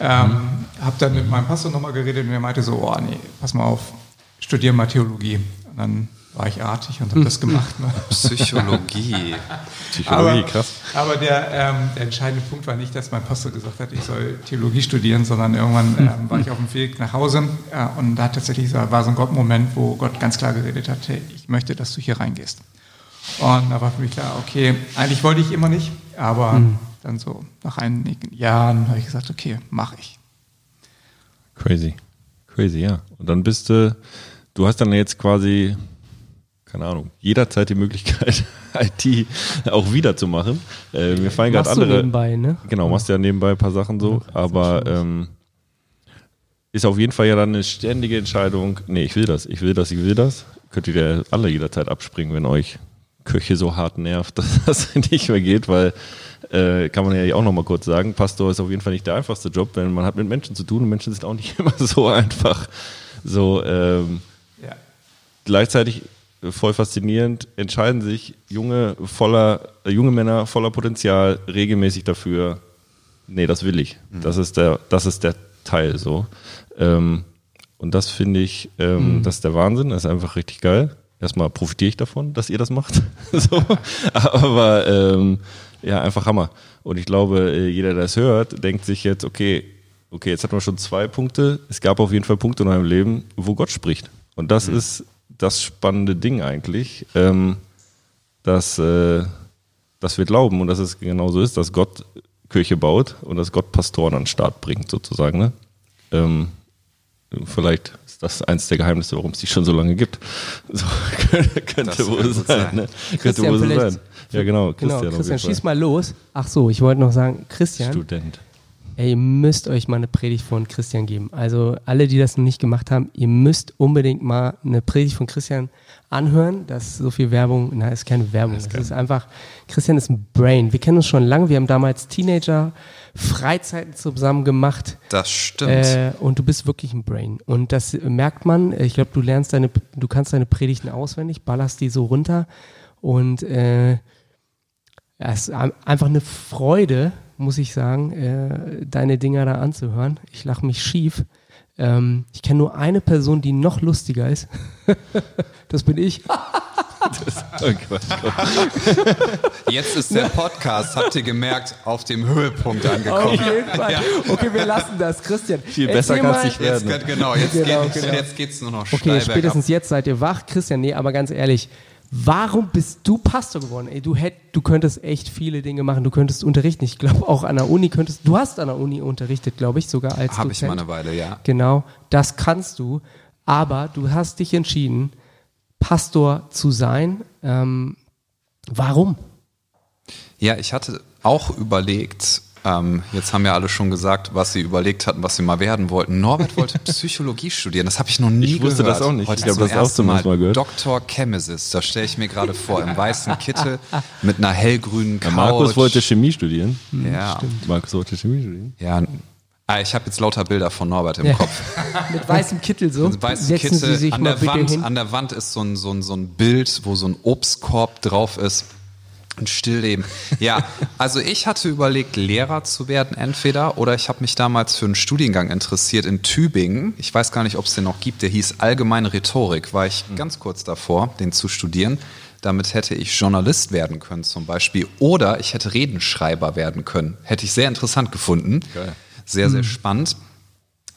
Ähm, mhm. Habe dann mit meinem Pastor nochmal geredet und er meinte so, oh nee, pass mal auf, studiere mal Theologie. Und dann war ich artig und habe das gemacht. Ne? Psychologie. Psychologie, aber, krass. Aber der, ähm, der, entscheidende Punkt war nicht, dass mein Pastor gesagt hat, ich soll Theologie studieren, sondern irgendwann ähm, war ich auf dem Weg nach Hause äh, und da tatsächlich war so ein Gott-Moment, wo Gott ganz klar geredet hat, hey, ich möchte, dass du hier reingehst. Und da war für mich klar, okay, eigentlich wollte ich immer nicht, aber mhm. dann so nach einigen Jahren habe ich gesagt, okay, mache ich. Crazy. Crazy, ja. Und dann bist du, du hast dann jetzt quasi keine Ahnung, jederzeit die Möglichkeit, IT auch wieder zu machen. Äh, mir fallen gerade andere. Du nebenbei, ne? Genau, machst ja nebenbei ein paar Sachen so, ja, aber ähm, ist auf jeden Fall ja dann eine ständige Entscheidung. Nee, ich will das, ich will das, ich will das. Könnt ihr ja alle jederzeit abspringen, wenn euch Köche so hart nervt, dass das nicht mehr geht, weil äh, kann man ja auch nochmal kurz sagen, Pastor ist auf jeden Fall nicht der einfachste Job, wenn man hat mit Menschen zu tun und Menschen sind auch nicht immer so einfach. So ähm, ja. gleichzeitig voll faszinierend, entscheiden sich junge, voller, äh, junge Männer voller Potenzial regelmäßig dafür, nee, das will ich. Mhm. Das ist der, das ist der Teil so. Ähm, und das finde ich, ähm, mhm. das ist der Wahnsinn, das ist einfach richtig geil. Erstmal profitiere ich davon, dass ihr das macht. so. Aber ähm, ja, einfach Hammer. Und ich glaube, äh, jeder, der es hört, denkt sich jetzt, okay, okay, jetzt hatten wir schon zwei Punkte. Es gab auf jeden Fall Punkte in eurem Leben, wo Gott spricht. Und das mhm. ist das spannende Ding eigentlich, ähm, dass, äh, dass wir glauben und dass es genauso ist, dass Gott Kirche baut und dass Gott Pastoren an den Start bringt, sozusagen. Ne? Ähm, vielleicht ist das eins der Geheimnisse, warum es die schon so lange gibt. So, könnte wohl sein. sein. Ne? Könnte wohl sein. Ja, genau. Christian, genau, Christian schieß mal los. Ach so, ich wollte noch sagen, Christian. Student. Ey, ihr müsst euch mal eine Predigt von Christian geben. Also alle, die das noch nicht gemacht haben, ihr müsst unbedingt mal eine Predigt von Christian anhören. Das ist so viel Werbung. Na, ist keine Werbung. Das, das ist einfach, Christian ist ein Brain. Wir kennen uns schon lange. Wir haben damals Teenager Freizeiten zusammen gemacht. Das stimmt. Äh, und du bist wirklich ein Brain. Und das merkt man. Ich glaube, du lernst deine, du kannst deine Predigten auswendig, ballerst die so runter. Und äh, es ist einfach eine Freude, muss ich sagen, äh, deine Dinger da anzuhören. Ich lache mich schief. Ähm, ich kenne nur eine Person, die noch lustiger ist. das bin ich. das, oh Jetzt ist der Podcast, habt ihr gemerkt, auf dem Höhepunkt angekommen. Auf jeden Fall. Ja. Okay, wir lassen das. Christian. Viel besser kann es nicht werden. Jetzt, genau, jetzt, genau, geht, genau. jetzt geht's nur noch Okay, spätestens jetzt seid ihr wach. Christian, nee, aber ganz ehrlich, Warum bist du Pastor geworden? Ey, du, hätt, du könntest echt viele Dinge machen. Du könntest unterrichten. Ich glaube, auch an der Uni könntest du. hast an der Uni unterrichtet, glaube ich, sogar als Habe ich mal eine Weile, ja. Genau, das kannst du. Aber du hast dich entschieden, Pastor zu sein. Ähm, warum? Ja, ich hatte auch überlegt, Ähm, jetzt haben ja alle schon gesagt, was sie überlegt hatten, was sie mal werden wollten. Norbert wollte Psychologie studieren. Das habe ich noch nie Ich wusste gehört. das auch nicht. Heute Ich habe das auch zum ersten Mal gehört. Dr. Chemesis, das stelle ich mir gerade vor, im weißen Kittel mit einer hellgrünen Couch. Ja, Markus wollte Chemie studieren. ja, Markus wollte Chemie studieren. ja. Ah, ich habe jetzt lauter Bilder von Norbert im Ja. Kopf. Mit weißem Kittel so. Mit weißen Setzen Sie Kittel. sich an, mal der bitte Wand, hin. an der Wand ist so ein, so, ein, so ein Bild, wo so ein Obstkorb drauf ist. Ein Stillleben. Ja, also ich hatte überlegt, Lehrer zu werden entweder oder ich habe mich damals für einen Studiengang interessiert in Tübingen. Ich weiß gar nicht, ob es den noch gibt. Der hieß Allgemeine Rhetorik. War ich ganz kurz davor, den zu studieren. Damit hätte ich Journalist werden können zum Beispiel oder ich hätte Redenschreiber werden können. Hätte ich sehr interessant gefunden. Sehr, sehr spannend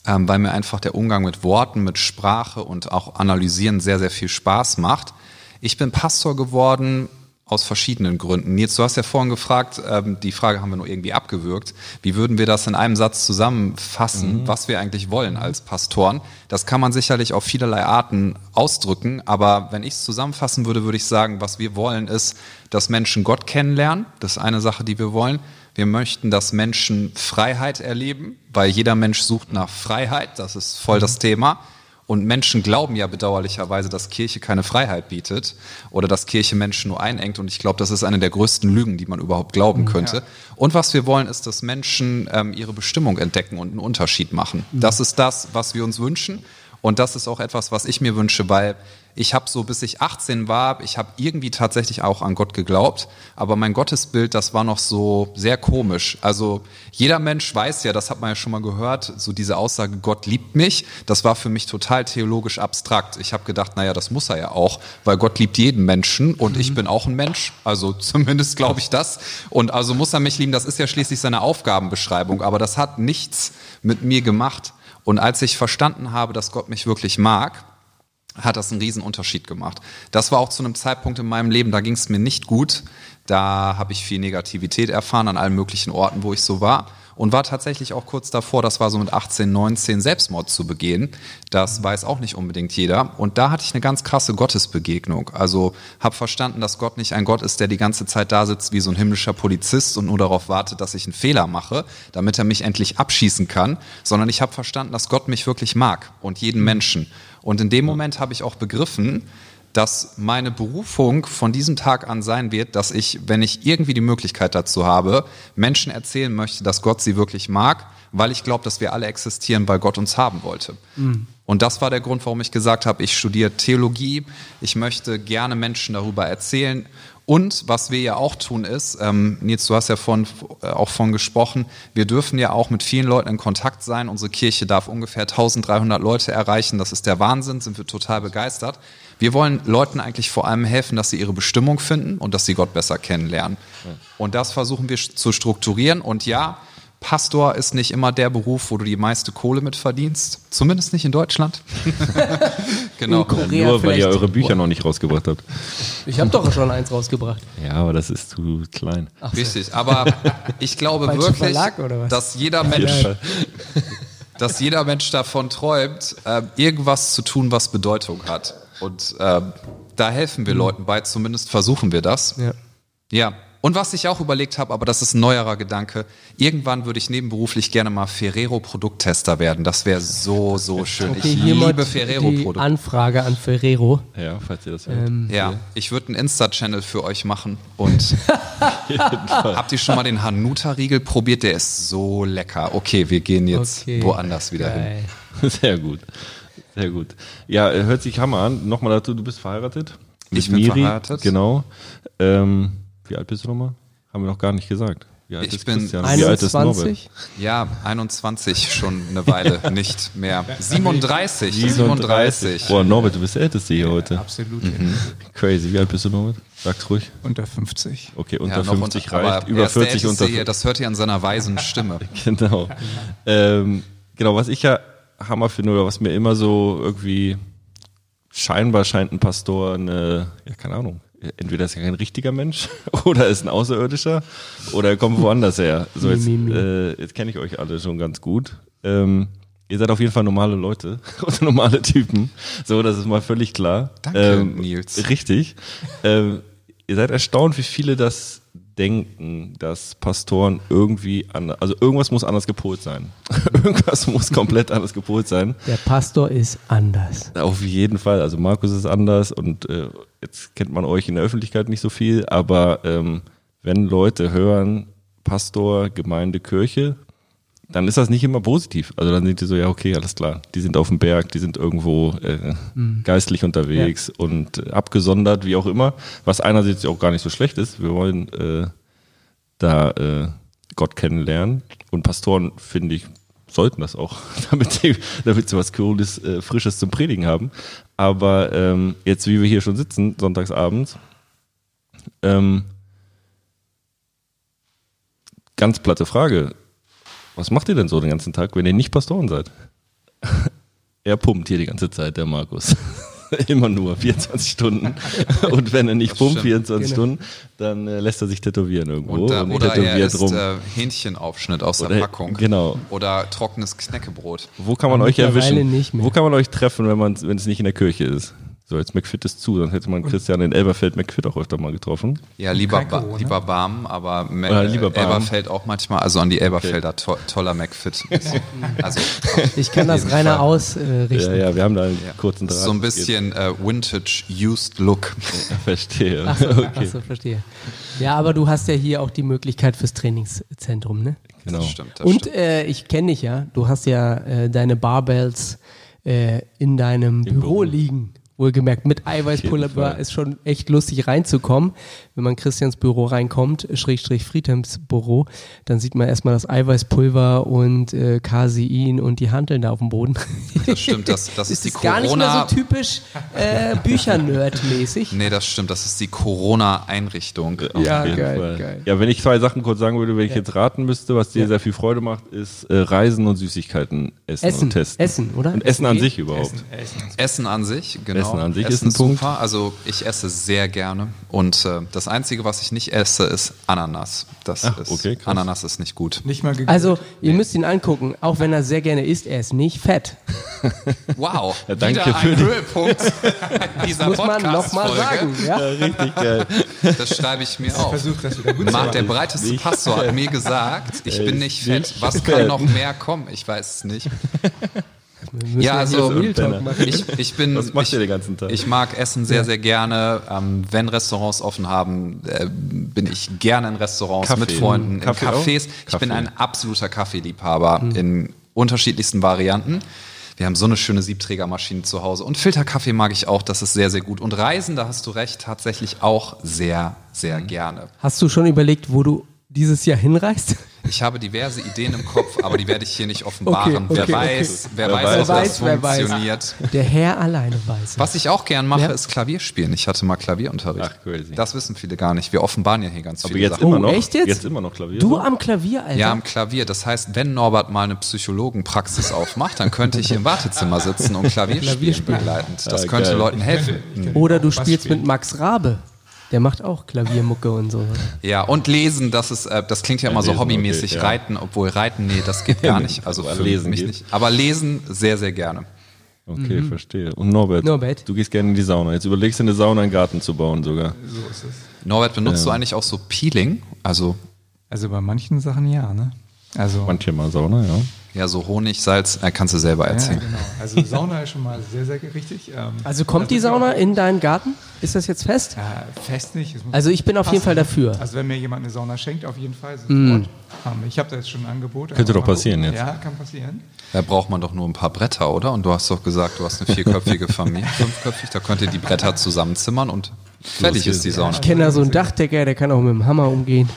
ähm, weil mir einfach der Umgang mit Worten, mit Sprache und auch Analysieren sehr, sehr viel Spaß macht. Ich bin Pastor geworden aus verschiedenen Gründen. Nils, du hast ja vorhin gefragt, ähm, die Frage haben wir nur irgendwie abgewürgt. Wie würden wir das in einem Satz zusammenfassen, was wir eigentlich wollen als Pastoren? Das kann man sicherlich auf vielerlei Arten ausdrücken, aber wenn ich es zusammenfassen würde, würde ich sagen, was wir wollen ist, dass Menschen Gott kennenlernen. Das ist eine Sache, die wir wollen. Wir möchten, dass Menschen Freiheit erleben, weil jeder Mensch sucht nach Freiheit. Das ist voll das Thema. Und Menschen glauben ja bedauerlicherweise, dass Kirche keine Freiheit bietet oder dass Kirche Menschen nur einengt. Und ich glaube, das ist eine der größten Lügen, die man überhaupt glauben könnte. Und was wir wollen, ist, dass Menschen ähm, ihre Bestimmung entdecken und einen Unterschied machen. Das ist das, was wir uns wünschen. Und das ist auch etwas, was ich mir wünsche, weil ich habe so, bis ich 18 war, ich habe irgendwie tatsächlich auch an Gott geglaubt, aber mein Gottesbild, das war noch so sehr komisch. Also jeder Mensch weiß ja, das hat man ja schon mal gehört, so diese Aussage, Gott liebt mich, das war für mich total theologisch abstrakt. Ich habe gedacht, naja, das muss er ja auch, weil Gott liebt jeden Menschen und ich bin auch ein Mensch, also zumindest glaube ich das. Und also muss er mich lieben, das ist ja schließlich seine Aufgabenbeschreibung, aber das hat nichts mit mir gemacht. Und als ich verstanden habe, dass Gott mich wirklich mag, hat das einen riesen Unterschied gemacht. Das war auch zu einem Zeitpunkt in meinem Leben, da ging es mir nicht gut. Da habe ich viel Negativität erfahren an allen möglichen Orten, wo ich so war. Und war tatsächlich auch kurz davor, das war so mit 18, 19, Selbstmord zu begehen. Das weiß auch nicht unbedingt jeder. Und da hatte ich eine ganz krasse Gottesbegegnung. Also habe verstanden, dass Gott nicht ein Gott ist, der die ganze Zeit da sitzt wie so ein himmlischer Polizist und nur darauf wartet, dass ich einen Fehler mache, damit er mich endlich abschießen kann, sondern ich habe verstanden, dass Gott mich wirklich mag und jeden Menschen. Und in dem Moment habe ich auch begriffen, dass meine Berufung von diesem Tag an sein wird, dass ich, wenn ich irgendwie die Möglichkeit dazu habe, Menschen erzählen möchte, dass Gott sie wirklich mag, weil ich glaube, dass wir alle existieren, weil Gott uns haben wollte. Und das war der Grund, warum ich gesagt habe, ich studiere Theologie, ich möchte gerne Menschen darüber erzählen. Und was wir ja auch tun ist, ähm, Nils, du hast ja von, äh, auch von gesprochen, wir dürfen ja auch mit vielen Leuten in Kontakt sein. Unsere Kirche darf ungefähr 1300 Leute erreichen. Das ist der Wahnsinn, sind wir total begeistert. Wir wollen Leuten eigentlich vor allem helfen, dass sie ihre Bestimmung finden und dass sie Gott besser kennenlernen. Und das versuchen wir zu strukturieren. Und ja, Pastor ist nicht immer der Beruf, wo du die meiste Kohle mit verdienst. Zumindest nicht in Deutschland. genau. In Korea Nur weil ihr eure Bücher noch nicht rausgebracht habt. Ich habe doch schon eins rausgebracht. Ja, aber das ist zu klein. Richtig, aber ich glaube wirklich, Verlag, oder was? dass jeder Mensch, dass jeder Mensch davon träumt, äh, irgendwas zu tun, was Bedeutung hat. Und äh, da helfen wir Leuten bei, zumindest versuchen wir das. Ja. Ja. Und was ich auch überlegt habe, aber das ist ein neuerer Gedanke, irgendwann würde ich nebenberuflich gerne mal Ferrero-Produkttester werden. Das wäre so, so schön. Okay, ich liebe Ferrero-Produkte. Anfrage an Ferrero. Ja, falls ihr das hört. Ähm, Ja, ich würde einen Insta-Channel für euch machen und habt ihr schon mal den Hanuta-Riegel probiert? Der ist so lecker. Okay, wir gehen jetzt Okay. woanders wieder hin. Geil. Sehr gut. Sehr gut. Ja, äh, hört sich Hammer an. Nochmal dazu, du bist verheiratet. Mit Ich bin Miri. verheiratet. Genau. Ähm, wie alt bist du nochmal? Haben wir noch gar nicht gesagt. Wie alt Ich ist bin Christian? Wie alt ist Norbert? 21? Ja, 21 schon eine Weile, nicht mehr. 37, 37. Boah, Norbert, du bist der Älteste hier heute. Absolut. Crazy. Wie alt bist du, Norbert? Sag's ruhig. Unter 50. Okay, unter Ja, noch 50 unter- reicht. aber Über er ist der 40 Älteste unter hier, Das hört ihr an seiner weisen Stimme. Genau. ähm, genau, was ich ja Hammer finde oder was mir immer so irgendwie scheinbar scheint ein Pastor eine, ja, keine Ahnung, entweder ist er kein richtiger Mensch oder ist ein Außerirdischer oder er kommt woanders her. So, jetzt, äh, jetzt kenne ich euch alle schon ganz gut. Ähm, ihr seid auf jeden Fall normale Leute oder normale Typen. So, das ist mal völlig klar. Danke, ähm, Nils. Richtig. ähm, ihr seid erstaunt, wie viele das denken, dass Pastoren irgendwie anders, also irgendwas muss anders gepolt sein. irgendwas muss komplett anders gepolt sein. Der Pastor ist anders. Auf jeden Fall. Also Markus ist anders und äh, jetzt kennt man euch in der Öffentlichkeit nicht so viel, aber ähm, wenn Leute hören, Pastor, Gemeinde, Kirche, dann ist das nicht immer positiv. Also dann sind die so, ja, okay, alles klar. Die sind auf dem Berg, die sind irgendwo äh, mhm. geistlich unterwegs ja. und äh, abgesondert, wie auch immer. Was einerseits auch gar nicht so schlecht ist. Wir wollen äh, da äh, Gott kennenlernen. Und Pastoren, finde ich, sollten das auch, damit sie, damit sie was Cooles, äh, Frisches zum Predigen haben. Aber ähm, jetzt, wie wir hier schon sitzen, sonntagsabends, ähm, ganz platte Frage was macht ihr denn so den ganzen Tag, wenn ihr nicht Pastoren seid? er pumpt hier die ganze Zeit, der Markus. Immer nur 24 Stunden. Und wenn er nicht das pumpt, 24 genau. Stunden, dann äh, lässt er sich tätowieren irgendwo. Und, äh, und oder er isst äh, Hähnchenaufschnitt aus oder, der Packung. Genau. Oder trockenes Knäckebrot. Wo kann man euch erwischen? Wo kann man euch treffen, wenn es nicht in der Kirche ist? So, jetzt McFit ist zu, dann hätte man Christian in Elberfeld McFit auch öfter mal getroffen. Ja, lieber, ba lieber Barm, aber Me lieber Barm. Elberfeld auch manchmal, also an die Elberfelder okay. to toller McFit. also, ich kann das reiner ausrichten. Äh, ja, ja, wir haben da einen ja. kurzen Draht. So ein bisschen äh, Vintage Used Look. Ja, verstehe. Ach so, okay. ach so, verstehe. Ja, aber du hast ja hier auch die Möglichkeit fürs Trainingszentrum, ne? Genau. Das stimmt, das Und stimmt. Äh, ich kenne dich ja, du hast ja äh, deine Barbells äh, in deinem Büro, Büro liegen. Wohlgemerkt, mit Eiweißpulver ist schon echt lustig reinzukommen. Wenn man Christians Büro reinkommt, Schrägstrich Friedhelms Büro, dann sieht man erstmal das Eiweißpulver und äh, Casein und die Hanteln da auf dem Boden. Das stimmt, das, das ist, ist die Corona... gar nicht mehr so typisch äh, Büchernerd-mäßig. Nee, das stimmt, das ist die Corona-Einrichtung. Ja, geil, Fall. geil. Ja, wenn ich zwei Sachen kurz sagen würde, wenn ich ja. jetzt raten müsste, was dir ja. sehr viel Freude macht, ist äh, Reisen und Süßigkeiten essen, essen und testen. Essen, oder? Und Essen an sich überhaupt. Essen, essen. essen an sich, genau. Essen an sich Essen ist ein Punkt. Super. Also ich esse sehr gerne und äh, das Einzige, was ich nicht esse, ist Ananas. Das Ach, ist, okay, Ananas ist nicht gut. Nicht mal gegrillt. Also ihr nee. müsst ihn angucken, auch wenn er sehr gerne isst, er ist nicht fett. Wow, ja, danke wieder für ein Höhepunkt dieser muss man noch mal sagen. Ja? ja? richtig geil. Das schreibe ich mir auf. Versuch, das wieder gut Marc, der breiteste nicht Pastor, hat mir gesagt, ich bin nicht fett. Was kann noch mehr kommen? Ich weiß es nicht. Ja, also ich, ich bin. Was macht ihr den ganzen Tag? Ich mag Essen sehr, sehr gerne. Ähm, wenn Restaurants offen haben, äh, bin ich gerne in Restaurants Kaffee. mit Freunden, Kaffee in Cafés. Ich bin ein absoluter Kaffeeliebhaber mhm. in unterschiedlichsten Varianten. Wir haben so eine schöne Siebträgermaschine zu Hause. Und Filterkaffee mag ich auch, das ist sehr, sehr gut. Und Reisen, da hast du recht, tatsächlich auch sehr, sehr mhm. gerne. Hast du schon überlegt, wo du dieses Jahr hinreist? Ich habe diverse Ideen im Kopf, aber die werde ich hier nicht offenbaren. Okay, okay, wer weiß, okay. wer, wer weiß, ob weiß, das funktioniert. Der Herr alleine weiß. Was ich auch gern mache, ja. ist Klavier spielen. Ich hatte mal Klavierunterricht. Ach, crazy. Das wissen viele gar nicht. Wir offenbaren ja hier ganz aber viele jetzt Sachen. Immer noch, oh, echt jetzt? Jetzt immer noch Klavier. Du am Klavier, Alter? Ja, am Klavier. Das heißt, wenn Norbert mal eine Psychologenpraxis aufmacht, dann könnte ich im Wartezimmer sitzen und Klavier, Klavier spielen begleitend. Das ja, könnte geil. Leuten helfen. Oder du spielst mit Max Rabe. Der macht auch Klaviermucke und so. Ja, und lesen, das ist, äh, das klingt ja immer ja, so hobbymäßig. Okay, ja. Reiten, obwohl Reiten, nee, das geht gar nicht. Also für lesen mich geht. nicht. Aber lesen sehr, sehr gerne. Okay, mhm. verstehe. Und Norbert, Norbert, du gehst gerne in die Sauna. Jetzt überlegst du in der Sauna einen Garten zu bauen sogar. So ist es. Norbert, benutzt ähm. du eigentlich auch so Peeling? Also, also bei manchen Sachen ja, ne? Also Manchmal Sauna, ja. Ja, so Honig, Salz, äh, kannst du selber erzählen. Ja, genau. Also Sauna ist schon mal sehr, sehr richtig. Ähm, also kommt die Sauna in deinen Garten? Ist das jetzt fest? Ja, fest nicht. Also ich bin auf jeden Fall dafür. Also wenn mir jemand eine Sauna schenkt, auf jeden Fall. Mm. Ich habe da jetzt schon ein Angebot. Könnte doch passieren gucken. jetzt. Ja, kann passieren. Da braucht man doch nur ein paar Bretter, oder? Und du hast doch gesagt, du hast eine vierköpfige Familie, fünfköpfig, da könnt ihr die Bretter zusammenzimmern und fertig ist die Sauna. Ich kenne da so einen Dachdecker, der kann auch mit dem Hammer umgehen.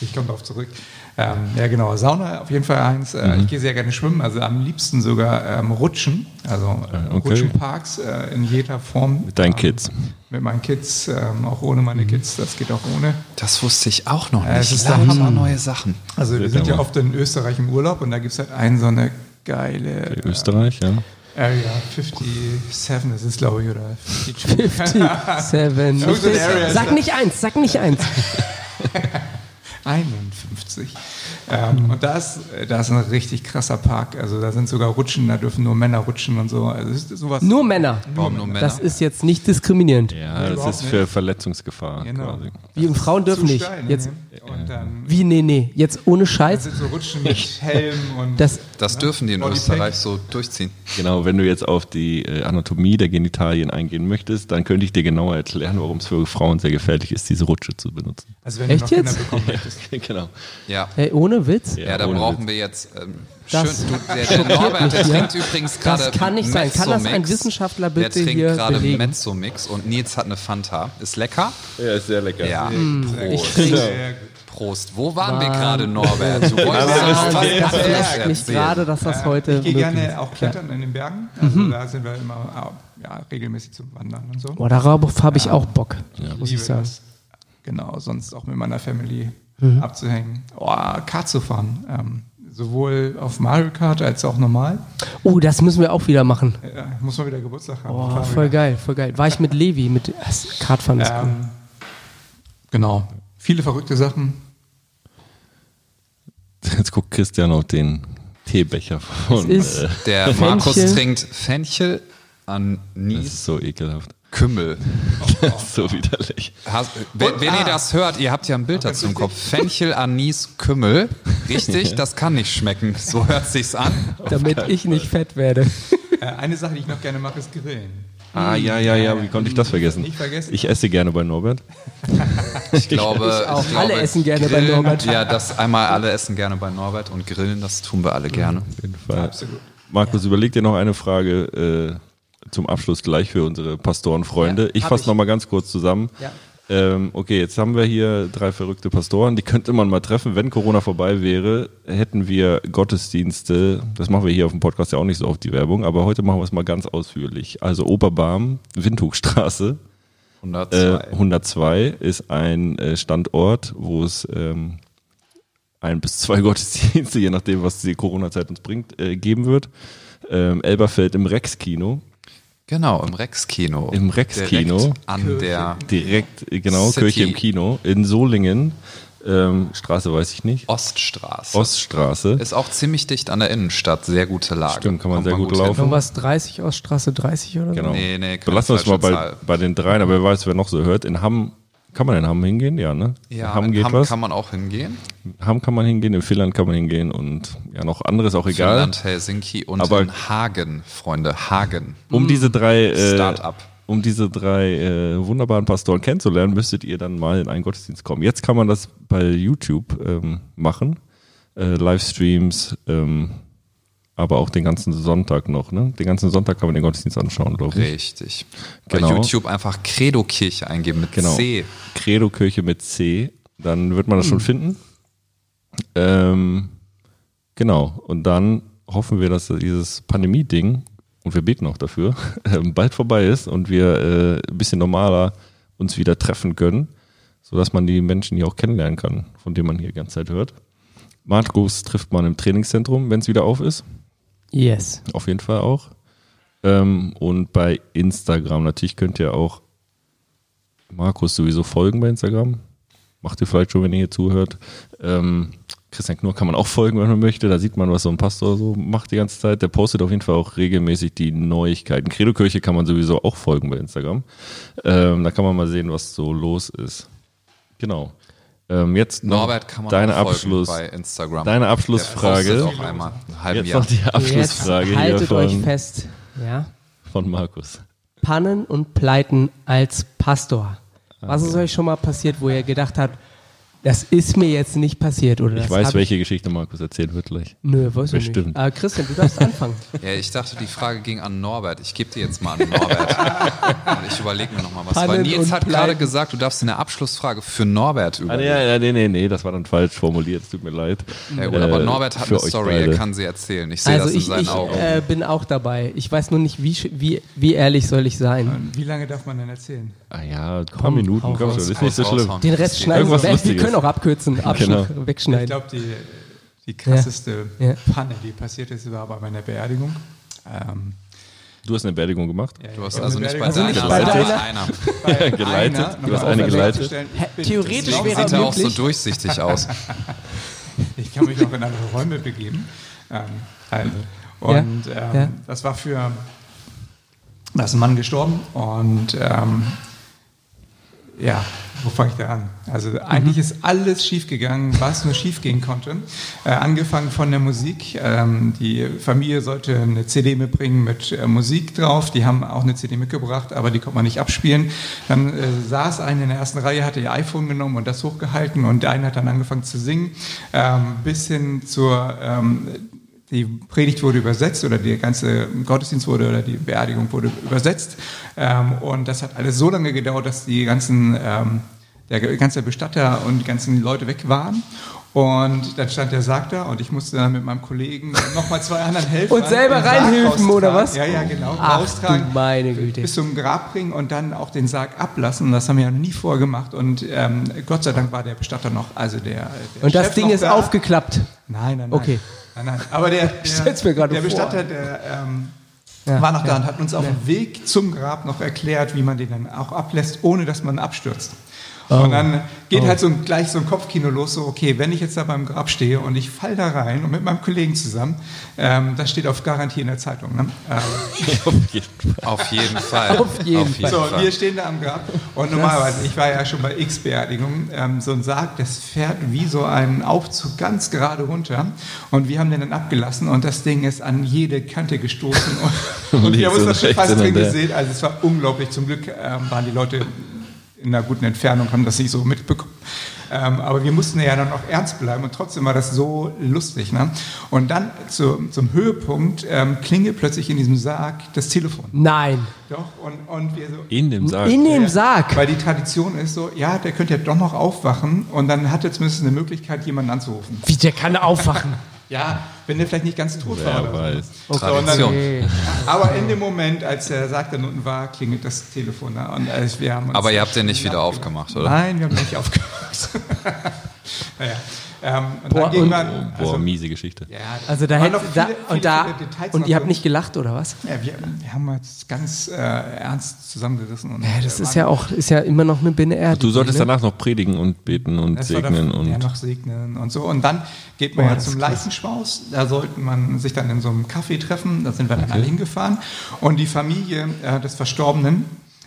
Ich komme darauf zurück. Ähm, ja, genau. Sauna auf jeden Fall eins. Äh, mhm. Ich gehe sehr gerne schwimmen, also am liebsten sogar ähm, rutschen. Also äh, okay. Rutschenparks äh, in jeder Form. Mit deinen ähm, Kids. Mit meinen Kids, ähm, auch ohne meine mhm. Kids. Das geht auch ohne. Das wusste ich auch noch nicht. Es ist da haben wir neue Sachen. Also wir sind ja oft in Österreich im Urlaub und da gibt es halt einen so eine geile. Okay, Österreich, ja. Area 57 ist es, glaube ich, oder 52. 57. sag nicht eins, sag nicht eins. 51. Ähm, und da ist, da ist ein richtig krasser Park. Also da sind sogar Rutschen, da dürfen nur Männer rutschen und so. Also ist sowas. Nur Männer. Warum nur Männer? Das ist jetzt nicht diskriminierend. Ja, das ist für Verletzungsgefahr Genau. quasi. Wie und Frauen dürfen nicht. Stein, Jetzt, ne? Und dann wie, nee, nee. Jetzt ohne das Scheiß. sind so Rutschen mit Helm und Das, Das dürfen die in. Österreich so durchziehen. Genau, wenn du jetzt auf die äh, Anatomie der Genitalien eingehen möchtest, dann könnte ich dir genauer erklären, warum es für Frauen sehr gefährlich ist, diese Rutsche zu benutzen. also wenn Echt du noch Kinder jetzt? bekommen möchtest. genau. Ja. ey, ohne Witz? Ja, da ohne brauchen Witz. wir jetzt. Ähm, schön, Das du, der, der Norbert, der trinkt übrigens gerade. Das kann nicht sein. Kann das ein. Wissenschaftler bitte Der trinkt gerade? Mezzomix und Nils hat eine Fanta. Ist lecker? Ja, ist sehr lecker. Ja. Ich Prost. gut. Prost. Wo waren wir gerade, Norbert? Du wolltest was Das flasht mich gerade, dass das heute Ich gehe gerne ist. auch klettern in den Bergen. Also da sind wir immer ja, regelmäßig zum Wandern und so. Boah, darauf habe ich auch Bock, muss ich sagen. das. Genau, sonst auch mit meiner Family Mhm. abzuhängen. Oh, Kart zu fahren. Ähm, sowohl auf Mario Kart als auch normal. Oh, das müssen wir auch wieder machen. Ja, muss man wieder Geburtstag haben. Fahren voll wir. geil, voll geil. War ich mit Levi, mit das Kartfahren ist cool. Ähm, genau. Viele verrückte Sachen. Jetzt guckt Christian auf den Teebecher von. Äh, Der Fenchel. Markus trinkt Fenchel, das Anis, ist so ekelhaft. Kümmel. Das ist so widerlich. Has, wenn, wenn ihr das hört, ihr habt ja ein Bild dazu im Kopf. Fenchel, Anis, Kümmel. Richtig, das kann nicht schmecken. So hört sich's an. Damit ich nicht fett werde. Äh, eine Sache, die ich noch gerne mache, ist Grillen. Ah, ja, ja, ja, wie konnte ich das vergessen? Nicht vergessen. Ich esse gerne bei Norbert. Ich glaube, Ich auch. ich glaube, Alle essen gerne bei Grillen, Norbert. Ja, das einmal alle essen gerne bei Norbert und grillen, das tun wir alle gerne. Auf jeden Fall. Absolut. Markus, überleg dir noch eine Frage äh, zum Abschluss gleich für unsere Pastorenfreunde. Ja, ich fasse ich. noch mal ganz kurz zusammen. Ja. Ähm, okay, jetzt haben wir hier drei verrückte Pastoren, die könnte man mal treffen. Wenn Corona vorbei wäre, hätten wir Gottesdienste, das machen wir hier auf dem Podcast ja auch nicht so oft die Werbung, aber heute machen wir es mal ganz ausführlich. Also Oberbarm, Windhugstraße, 102. äh, 102 ist ein äh, Standort, wo es ähm, ein bis zwei Gottesdienste, je nachdem, was die Corona-Zeit uns bringt, äh, geben wird. Ähm, Elberfeld im Rex-Kino, Genau, im Rex-Kino. Im Rex-Kino. Direkt An der direkt, genau, City. Kirche im Kino, in Solingen, ähm, Straße weiß ich nicht, Oststraße. Oststraße. Ist auch ziemlich dicht an der Innenstadt. Sehr gute Lage. Stimmt, kann man Kommt sehr gut laufen. Irgendwas 30 aus Straße 30 oder so? Genau. Nee, nee, keine Belassen wir es mal bei, bei den dreien, aber wer weiß, wer noch so hört. In Hamm, kann man in Hamm hingehen? Ja, ne? Ja, Hamm in geht Hamm was. kann man auch hingehen. Hamm kann man hingehen, in Finnland kann man hingehen und ja, noch anderes auch egal. Finnland, Helsinki und Aber- Hagen, Freunde. Hagen. Um diese drei äh, Start-up. um diese drei äh, wunderbaren Pastoren kennenzulernen, müsstet ihr dann mal in einen Gottesdienst kommen. Jetzt kann man das bei YouTube ähm, machen, äh, Livestreams, ähm, aber auch den ganzen Sonntag noch. Ne? Den ganzen Sonntag kann man den Gottesdienst anschauen, glaube ich. Richtig. Bei Genau. YouTube einfach Credo-Kirche eingeben mit Genau. C. Credo Kirche mit C, dann wird man das schon finden. Ähm, genau. Und dann hoffen wir, dass dieses Pandemie-Ding, und wir beten auch dafür, ähm, bald vorbei ist und wir äh, ein bisschen normaler uns wieder treffen können, sodass man die Menschen hier auch kennenlernen kann, von denen man hier die ganze Zeit hört. Markus trifft man im Trainingszentrum, wenn es wieder auf ist. Yes. Auf jeden Fall auch. Ähm, und bei Instagram, natürlich könnt ihr auch Markus sowieso folgen bei Instagram. Macht ihr vielleicht schon, wenn ihr hier zuhört. Ähm, Christian Knurr kann man auch folgen, wenn man möchte. Da sieht man, was so ein Pastor so macht die ganze Zeit. Der postet auf jeden Fall auch regelmäßig die Neuigkeiten. Credo-Kirche kann man sowieso auch folgen bei Instagram. Ähm, da kann man mal sehen, was so los ist. Genau. Ähm, jetzt noch Norbert kann man deine Abschluss, bei Instagram. deine Abschlussfrage. auch einmal Jetzt Jahr. noch die Abschlussfrage Jetzt haltet hier euch von, fest. Ja? von Markus. Pannen und Pleiten als Pastor. Was ist euch schon mal passiert, wo ihr gedacht habt, das ist mir jetzt nicht passiert? Oder das Ich weiß, welche Geschichte Markus erzählen wird gleich. Nö, weiß ich Bestimmt. nicht. Äh, Christian, du darfst anfangen. Ja, ich dachte, die Frage ging an Norbert. Ich gebe dir jetzt mal an Norbert. Und ich überlege mir nochmal was. Weil Nils hat Pleiten. gerade gesagt, du darfst eine Abschlussfrage für Norbert Ah, überlegen. nee, ja, nee, nee, nee, das war dann falsch formuliert. Es tut mir leid. Ja, gut, aber Äh, Norbert hat eine Story, beide. er kann sie erzählen. Ich sehe Also das in ich, seinen ich Augen. äh, bin auch dabei. Ich weiß nur nicht, wie, wie, wie ehrlich soll ich sein. Und wie lange darf man denn erzählen? Ah ja, ein paar Komm, Minuten, komm schon, ist nicht so schlimm. Den Rest schneiden Irgendwas wir weg. Wir. Können auch abkürzen, abschneiden, Genau. Ich wegschneiden. glaube, die, die krasseste Ja. Panne, die passiert ist, war bei meiner Beerdigung. Ähm, Du hast eine Beerdigung gemacht? ja, Du hast also eine nicht bei nicht deiner, bei sondern deiner? bei einer. bei geleitet. einer, Du hast eine geleitet. ich Theoretisch wäre sieht er auch so durchsichtig aus. Ich ich habe mich auch in andere Räume begeben. Ähm, also, und Ja, ähm, ja. das war für, da ist ein Mann gestorben und ähm, ja, wo fange ich da an? Also eigentlich ist alles schiefgegangen, was nur schiefgehen konnte. Äh, angefangen von der Musik. Ähm, die Familie sollte eine CD mitbringen mit äh, Musik drauf. Die haben auch eine CD mitgebracht, aber die konnte man nicht abspielen. Dann äh, saß eine in der ersten Reihe, hatte ihr iPhone genommen und das hochgehalten und der eine hat dann angefangen zu singen, ähm, bis hin zur ähm, die Predigt wurde übersetzt oder der ganze Gottesdienst wurde oder die Beerdigung wurde übersetzt. Ähm, und das hat alles so lange gedauert, dass die ganzen, ähm, der ganze Bestatter und die ganzen Leute weg waren. Und dann stand der Sarg da und ich musste dann mit meinem Kollegen nochmal zwei anderen helfen. Und selber reinhilfen, oder was? Ja, ja, genau. Ach, raustragen, du meine Güte. Bis zum Grab bringen und dann auch den Sarg ablassen. Das haben wir ja noch nie vorher gemacht. Und ähm, Gott sei Dank war der Bestatter noch, also der, der Und das Chef Ding ist da. aufgeklappt. Nein, nein, nein. Okay. Nein, nein. Aber der, der, der. Bestatter, der ähm, Ja, war noch da ja. und hat uns auf dem Weg zum Grab noch erklärt, wie man den dann auch ablässt, ohne dass man abstürzt. Und dann geht Oh. halt so ein, gleich so ein Kopfkino los, so okay, wenn ich jetzt da beim Grab stehe und ich fall da rein und mit meinem Kollegen zusammen, ähm, das steht auf Garantie in der Zeitung. Ne? Ähm, Auf jeden Fall. Auf jeden Fall. Auf jeden Fall. so, wir stehen da am Grab und normalerweise, ich war ja schon bei x Beerdigungen, ähm, so ein Sarg, das fährt wie so ein Aufzug ganz gerade runter und wir haben den dann abgelassen und das Ding ist an jede Kante gestoßen und, und wir haben uns das schon fast drin gesehen, also es war unglaublich, zum Glück ähm, waren die Leute in einer guten Entfernung, haben das nicht so mitbekommen. Ähm, aber wir mussten ja dann auch ernst bleiben und trotzdem war das so lustig. Ne? Und dann zu, zum Höhepunkt ähm, klingelt plötzlich in diesem Sarg das Telefon. Nein. Doch, und, und wir so, In dem Sarg. In dem ja, Sarg. Weil die Tradition ist so, ja, der könnte ja doch noch aufwachen und dann hat er zumindest eine Möglichkeit, jemanden anzurufen. Wie, der kann aufwachen. Ja, wenn der vielleicht nicht ganz tot war. Wer Oder weiß. so. Okay. Aber in dem Moment, als der Sarg dann unten war, klingelt das Telefon. Ne? Und äh, wir haben Aber ihr habt den nicht wieder aufgemacht, oder? Nein, wir haben nicht aufgemacht. naja. Ähm, und Boah, dann ging und- man, Boah, also, miese Geschichte. ja, Also da hätte da viele, und viele, da und ihr habt nicht gelacht oder was? Ja, wir, wir haben uns ganz äh, ernst zusammengerissen. Und, Ja, das äh, ist ja auch ist ja immer noch eine Beerdigung. Du solltest ne? danach noch predigen und beten und Das segnen und. ja, noch segnen und so. Und dann geht man Boah, ja zum. Leichenschmaus. Da sollte man sich dann in so einem Café treffen. Da sind wir dann alle hingefahren. Und die Familie äh, des Verstorbenen,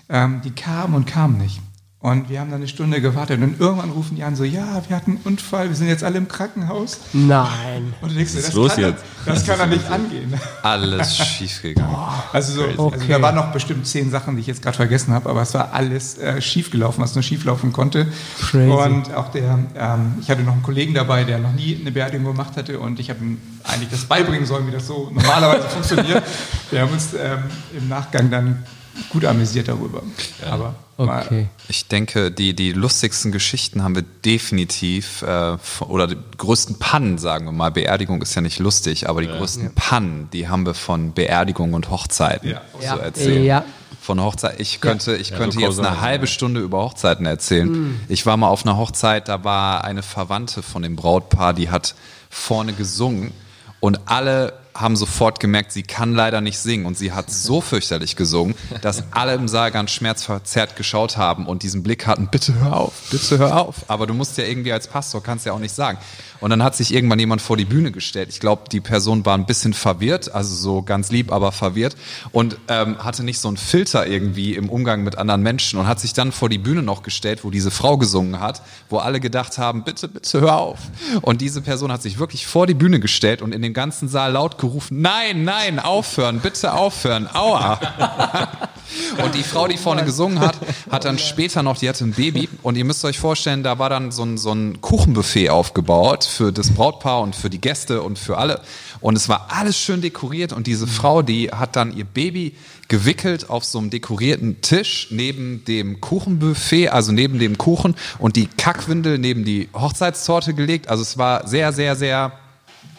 ähm, die kam und kam nicht. Und wir haben dann eine Stunde gewartet. Und irgendwann rufen die an so, ja, wir hatten einen Unfall, wir sind jetzt alle im Krankenhaus. Nein. Und du denkst, dir, ist das, los kann, doch- jetzt? das kann doch nicht angehen. Alles schiefgegangen. Also, so, also Okay. da waren noch bestimmt zehn Sachen, die ich jetzt gerade vergessen habe, aber es war alles äh, schief gelaufen, was nur schief laufen konnte. Crazy. Und auch der, ähm, ich hatte noch einen Kollegen dabei, der noch nie eine Beerdigung gemacht hatte und ich habe ihm eigentlich das beibringen sollen, wie das so normalerweise funktioniert. Wir haben uns ähm, im Nachgang dann gut amüsiert darüber. Aber mal- Okay. Ich denke, die, die lustigsten Geschichten haben wir definitiv, äh, oder die größten Pannen, sagen wir mal. Beerdigung ist ja nicht lustig, aber die größten Pannen, die haben wir von Beerdigung und Hochzeiten Ja. so Ja. erzählt. Ja. Von Hochzeit, ich könnte, ich Ja, könnte so jetzt eine halbe ja. Stunde über Hochzeiten erzählen. Ich war mal auf einer Hochzeit, da war eine Verwandte von dem Brautpaar, die hat vorne gesungen und alle haben sofort gemerkt, sie kann leider nicht singen und sie hat so fürchterlich gesungen, dass alle im Saal ganz schmerzverzerrt geschaut haben und diesen Blick hatten, bitte hör auf, bitte hör auf. Aber du musst ja irgendwie als Pastor, kannst ja auch nicht sagen. Und dann hat sich irgendwann jemand vor die Bühne gestellt. Ich glaube, die Person war ein bisschen verwirrt, also so ganz lieb, aber verwirrt und ähm, hatte nicht so einen Filter irgendwie im Umgang mit anderen Menschen und hat sich dann vor die Bühne noch gestellt, wo diese Frau gesungen hat, wo alle gedacht haben, bitte, bitte hör auf. Und diese Person hat sich wirklich vor die Bühne gestellt und in dem ganzen Saal laut gerufen, nein, nein, aufhören, bitte aufhören, aua. Und die Frau, die vorne gesungen hat, hat dann später noch, die hatte ein Baby und ihr müsst euch vorstellen, da war dann so ein, so ein Kuchenbuffet aufgebaut für das Brautpaar und für die Gäste und für alle. Und es war alles schön dekoriert und diese Frau, die hat dann ihr Baby gewickelt auf so einem dekorierten Tisch neben dem Kuchenbuffet, also neben dem Kuchen und die Kackwindel neben die Hochzeitstorte gelegt. Also es war sehr, sehr, sehr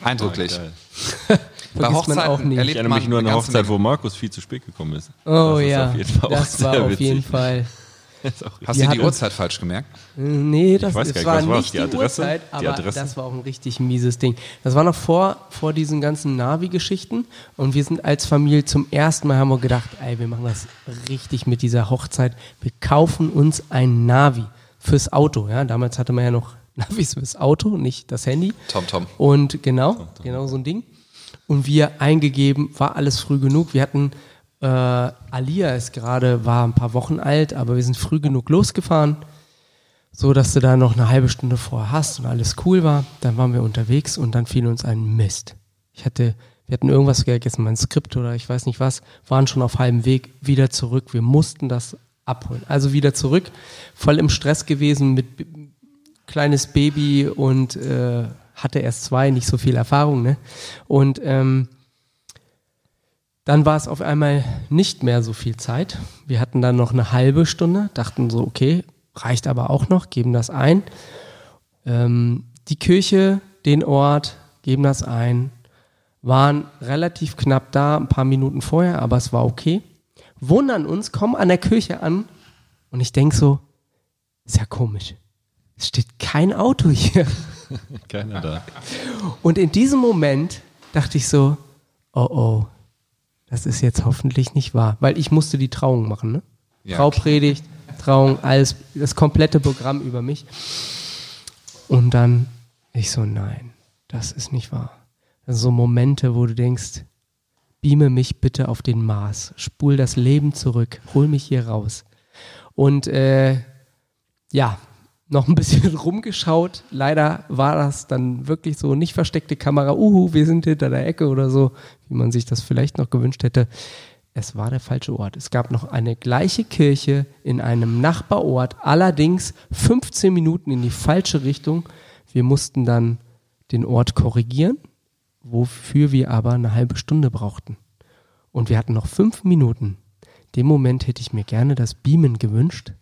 eindrücklich. Geil. Bei man auch Hochzeiten nicht. Ich erlebt erinnere man mich nur an eine Hochzeit, Menge. wo Markus viel zu spät gekommen ist. Oh das ist ja. auf jeden Fall auch das war auf witzig. jeden Fall. Ist Hast Die du die Uhrzeit falsch gemerkt? Nee, das, weiß das gar nicht, war nicht Die die, Adresse? Uhrzeit, Die aber Adresse? das war auch ein richtig mieses Ding. Das war noch vor, vor diesen ganzen Navi-Geschichten und wir sind als Familie zum ersten Mal haben wir gedacht, ey, wir machen das richtig mit dieser Hochzeit. Wir kaufen uns ein Navi fürs Auto. Ja, damals hatte man ja noch Navis fürs Auto, nicht das Handy. Tom Tom. Und genau, genau so ein Ding. Und wir eingegeben, war alles früh genug. Wir hatten, äh, Alia ist gerade, war ein paar Wochen alt, aber wir sind früh genug losgefahren, so dass du da noch eine halbe Stunde vorher hast und alles cool war. Dann waren wir unterwegs und dann fiel uns ein Mist. Ich hatte, wir hatten irgendwas vergessen, mein Skript oder ich weiß nicht was, waren schon auf halbem Weg wieder zurück. Wir mussten das abholen. Also wieder zurück, voll im Stress gewesen mit kleines Baby und äh, hatte erst zwei, nicht so viel Erfahrung, ne? Und ähm, dann war es auf einmal nicht mehr so viel Zeit. Wir hatten dann noch eine halbe Stunde, dachten so, okay, reicht aber auch noch, geben das ein. Ähm, die Kirche, den Ort, geben das ein, waren relativ knapp da, ein paar Minuten vorher, aber es war okay. Wundern uns, kommen an der Kirche an und ich denk so, ist ja komisch. Es steht kein Auto hier. Keiner da. Und in diesem Moment dachte ich so, oh oh, das ist jetzt hoffentlich nicht wahr. Weil ich musste die Trauung machen, ne? Ja, Traupredigt, Trauung, alles, das komplette Programm über mich. Und dann ich so, nein, das ist nicht wahr. So Momente, wo du denkst, beame mich bitte auf den Mars, spul das Leben zurück, hol mich hier raus. Und äh, ja, noch ein bisschen rumgeschaut. Leider war das dann wirklich so nicht versteckte Kamera, uhu, wir sind hinter der Ecke oder so, wie man sich das vielleicht noch gewünscht hätte. Es war der falsche Ort. Es gab noch eine gleiche Kirche in einem Nachbarort, allerdings 15 Minuten in die falsche Richtung. Wir mussten dann den Ort korrigieren, wofür wir aber eine halbe Stunde brauchten. Und wir hatten noch fünf Minuten. In dem Moment hätte ich mir gerne das Beamen gewünscht,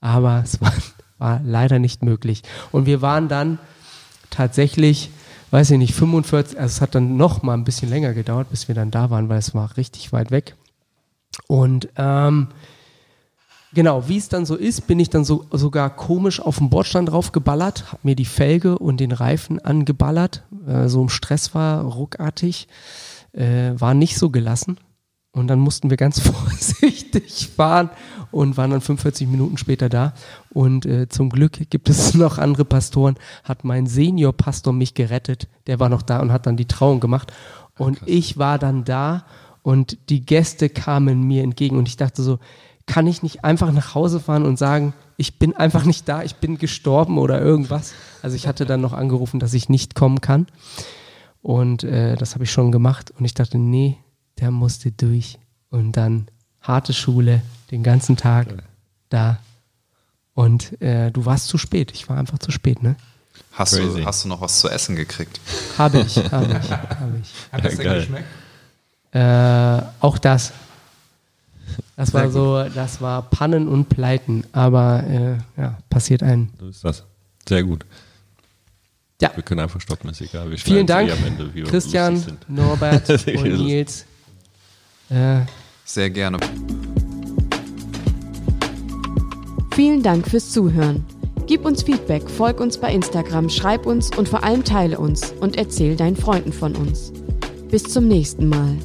aber es war, war leider nicht möglich. Und wir waren dann tatsächlich, weiß ich nicht, 45, also es hat dann noch mal ein bisschen länger gedauert, bis wir dann da waren, weil es war richtig weit weg. Und ähm, genau, wie es dann so ist, bin ich dann so, sogar komisch auf den Bordstand draufgeballert, habe mir die Felge und den Reifen angeballert, äh, so im Stress war, ruckartig, äh, war nicht so gelassen. Und dann mussten wir ganz vorsichtig fahren und waren dann 45 Minuten später da. Und äh, zum Glück gibt es noch andere Pastoren, hat mein Seniorpastor mich gerettet. Der war noch da und hat dann die Trauung gemacht. Und ich war dann da und die Gäste kamen mir entgegen und ich dachte so, kann ich nicht einfach nach Hause fahren und sagen, ich bin einfach nicht da, ich bin gestorben oder irgendwas. Also ich hatte dann noch angerufen, dass ich nicht kommen kann. Und äh, das habe ich schon gemacht. Und ich dachte, nee, der musste durch. Und dann harte Schule, den ganzen Tag da. Und äh, du warst zu spät. Ich war einfach zu spät, ne? Hast Crazy. du, hast du noch was zu essen gekriegt? Habe ich, habe ich, habe ich. Hat das Ja, denn geschmeckt? Äh, auch das. Das war so, das war Pannen und Pleiten, aber äh, ja, passiert ein. So ist das. Sehr gut. Ja. Wir können einfach stoppen, ist egal. Wir Vielen Dank, eh am Ende, Christian. Norbert und. Nils. Äh, Sehr gerne. Vielen Dank fürs Zuhören. Gib uns Feedback, folg uns bei Instagram, schreib uns und vor allem teile uns und erzähl deinen Freunden von uns. Bis zum nächsten Mal.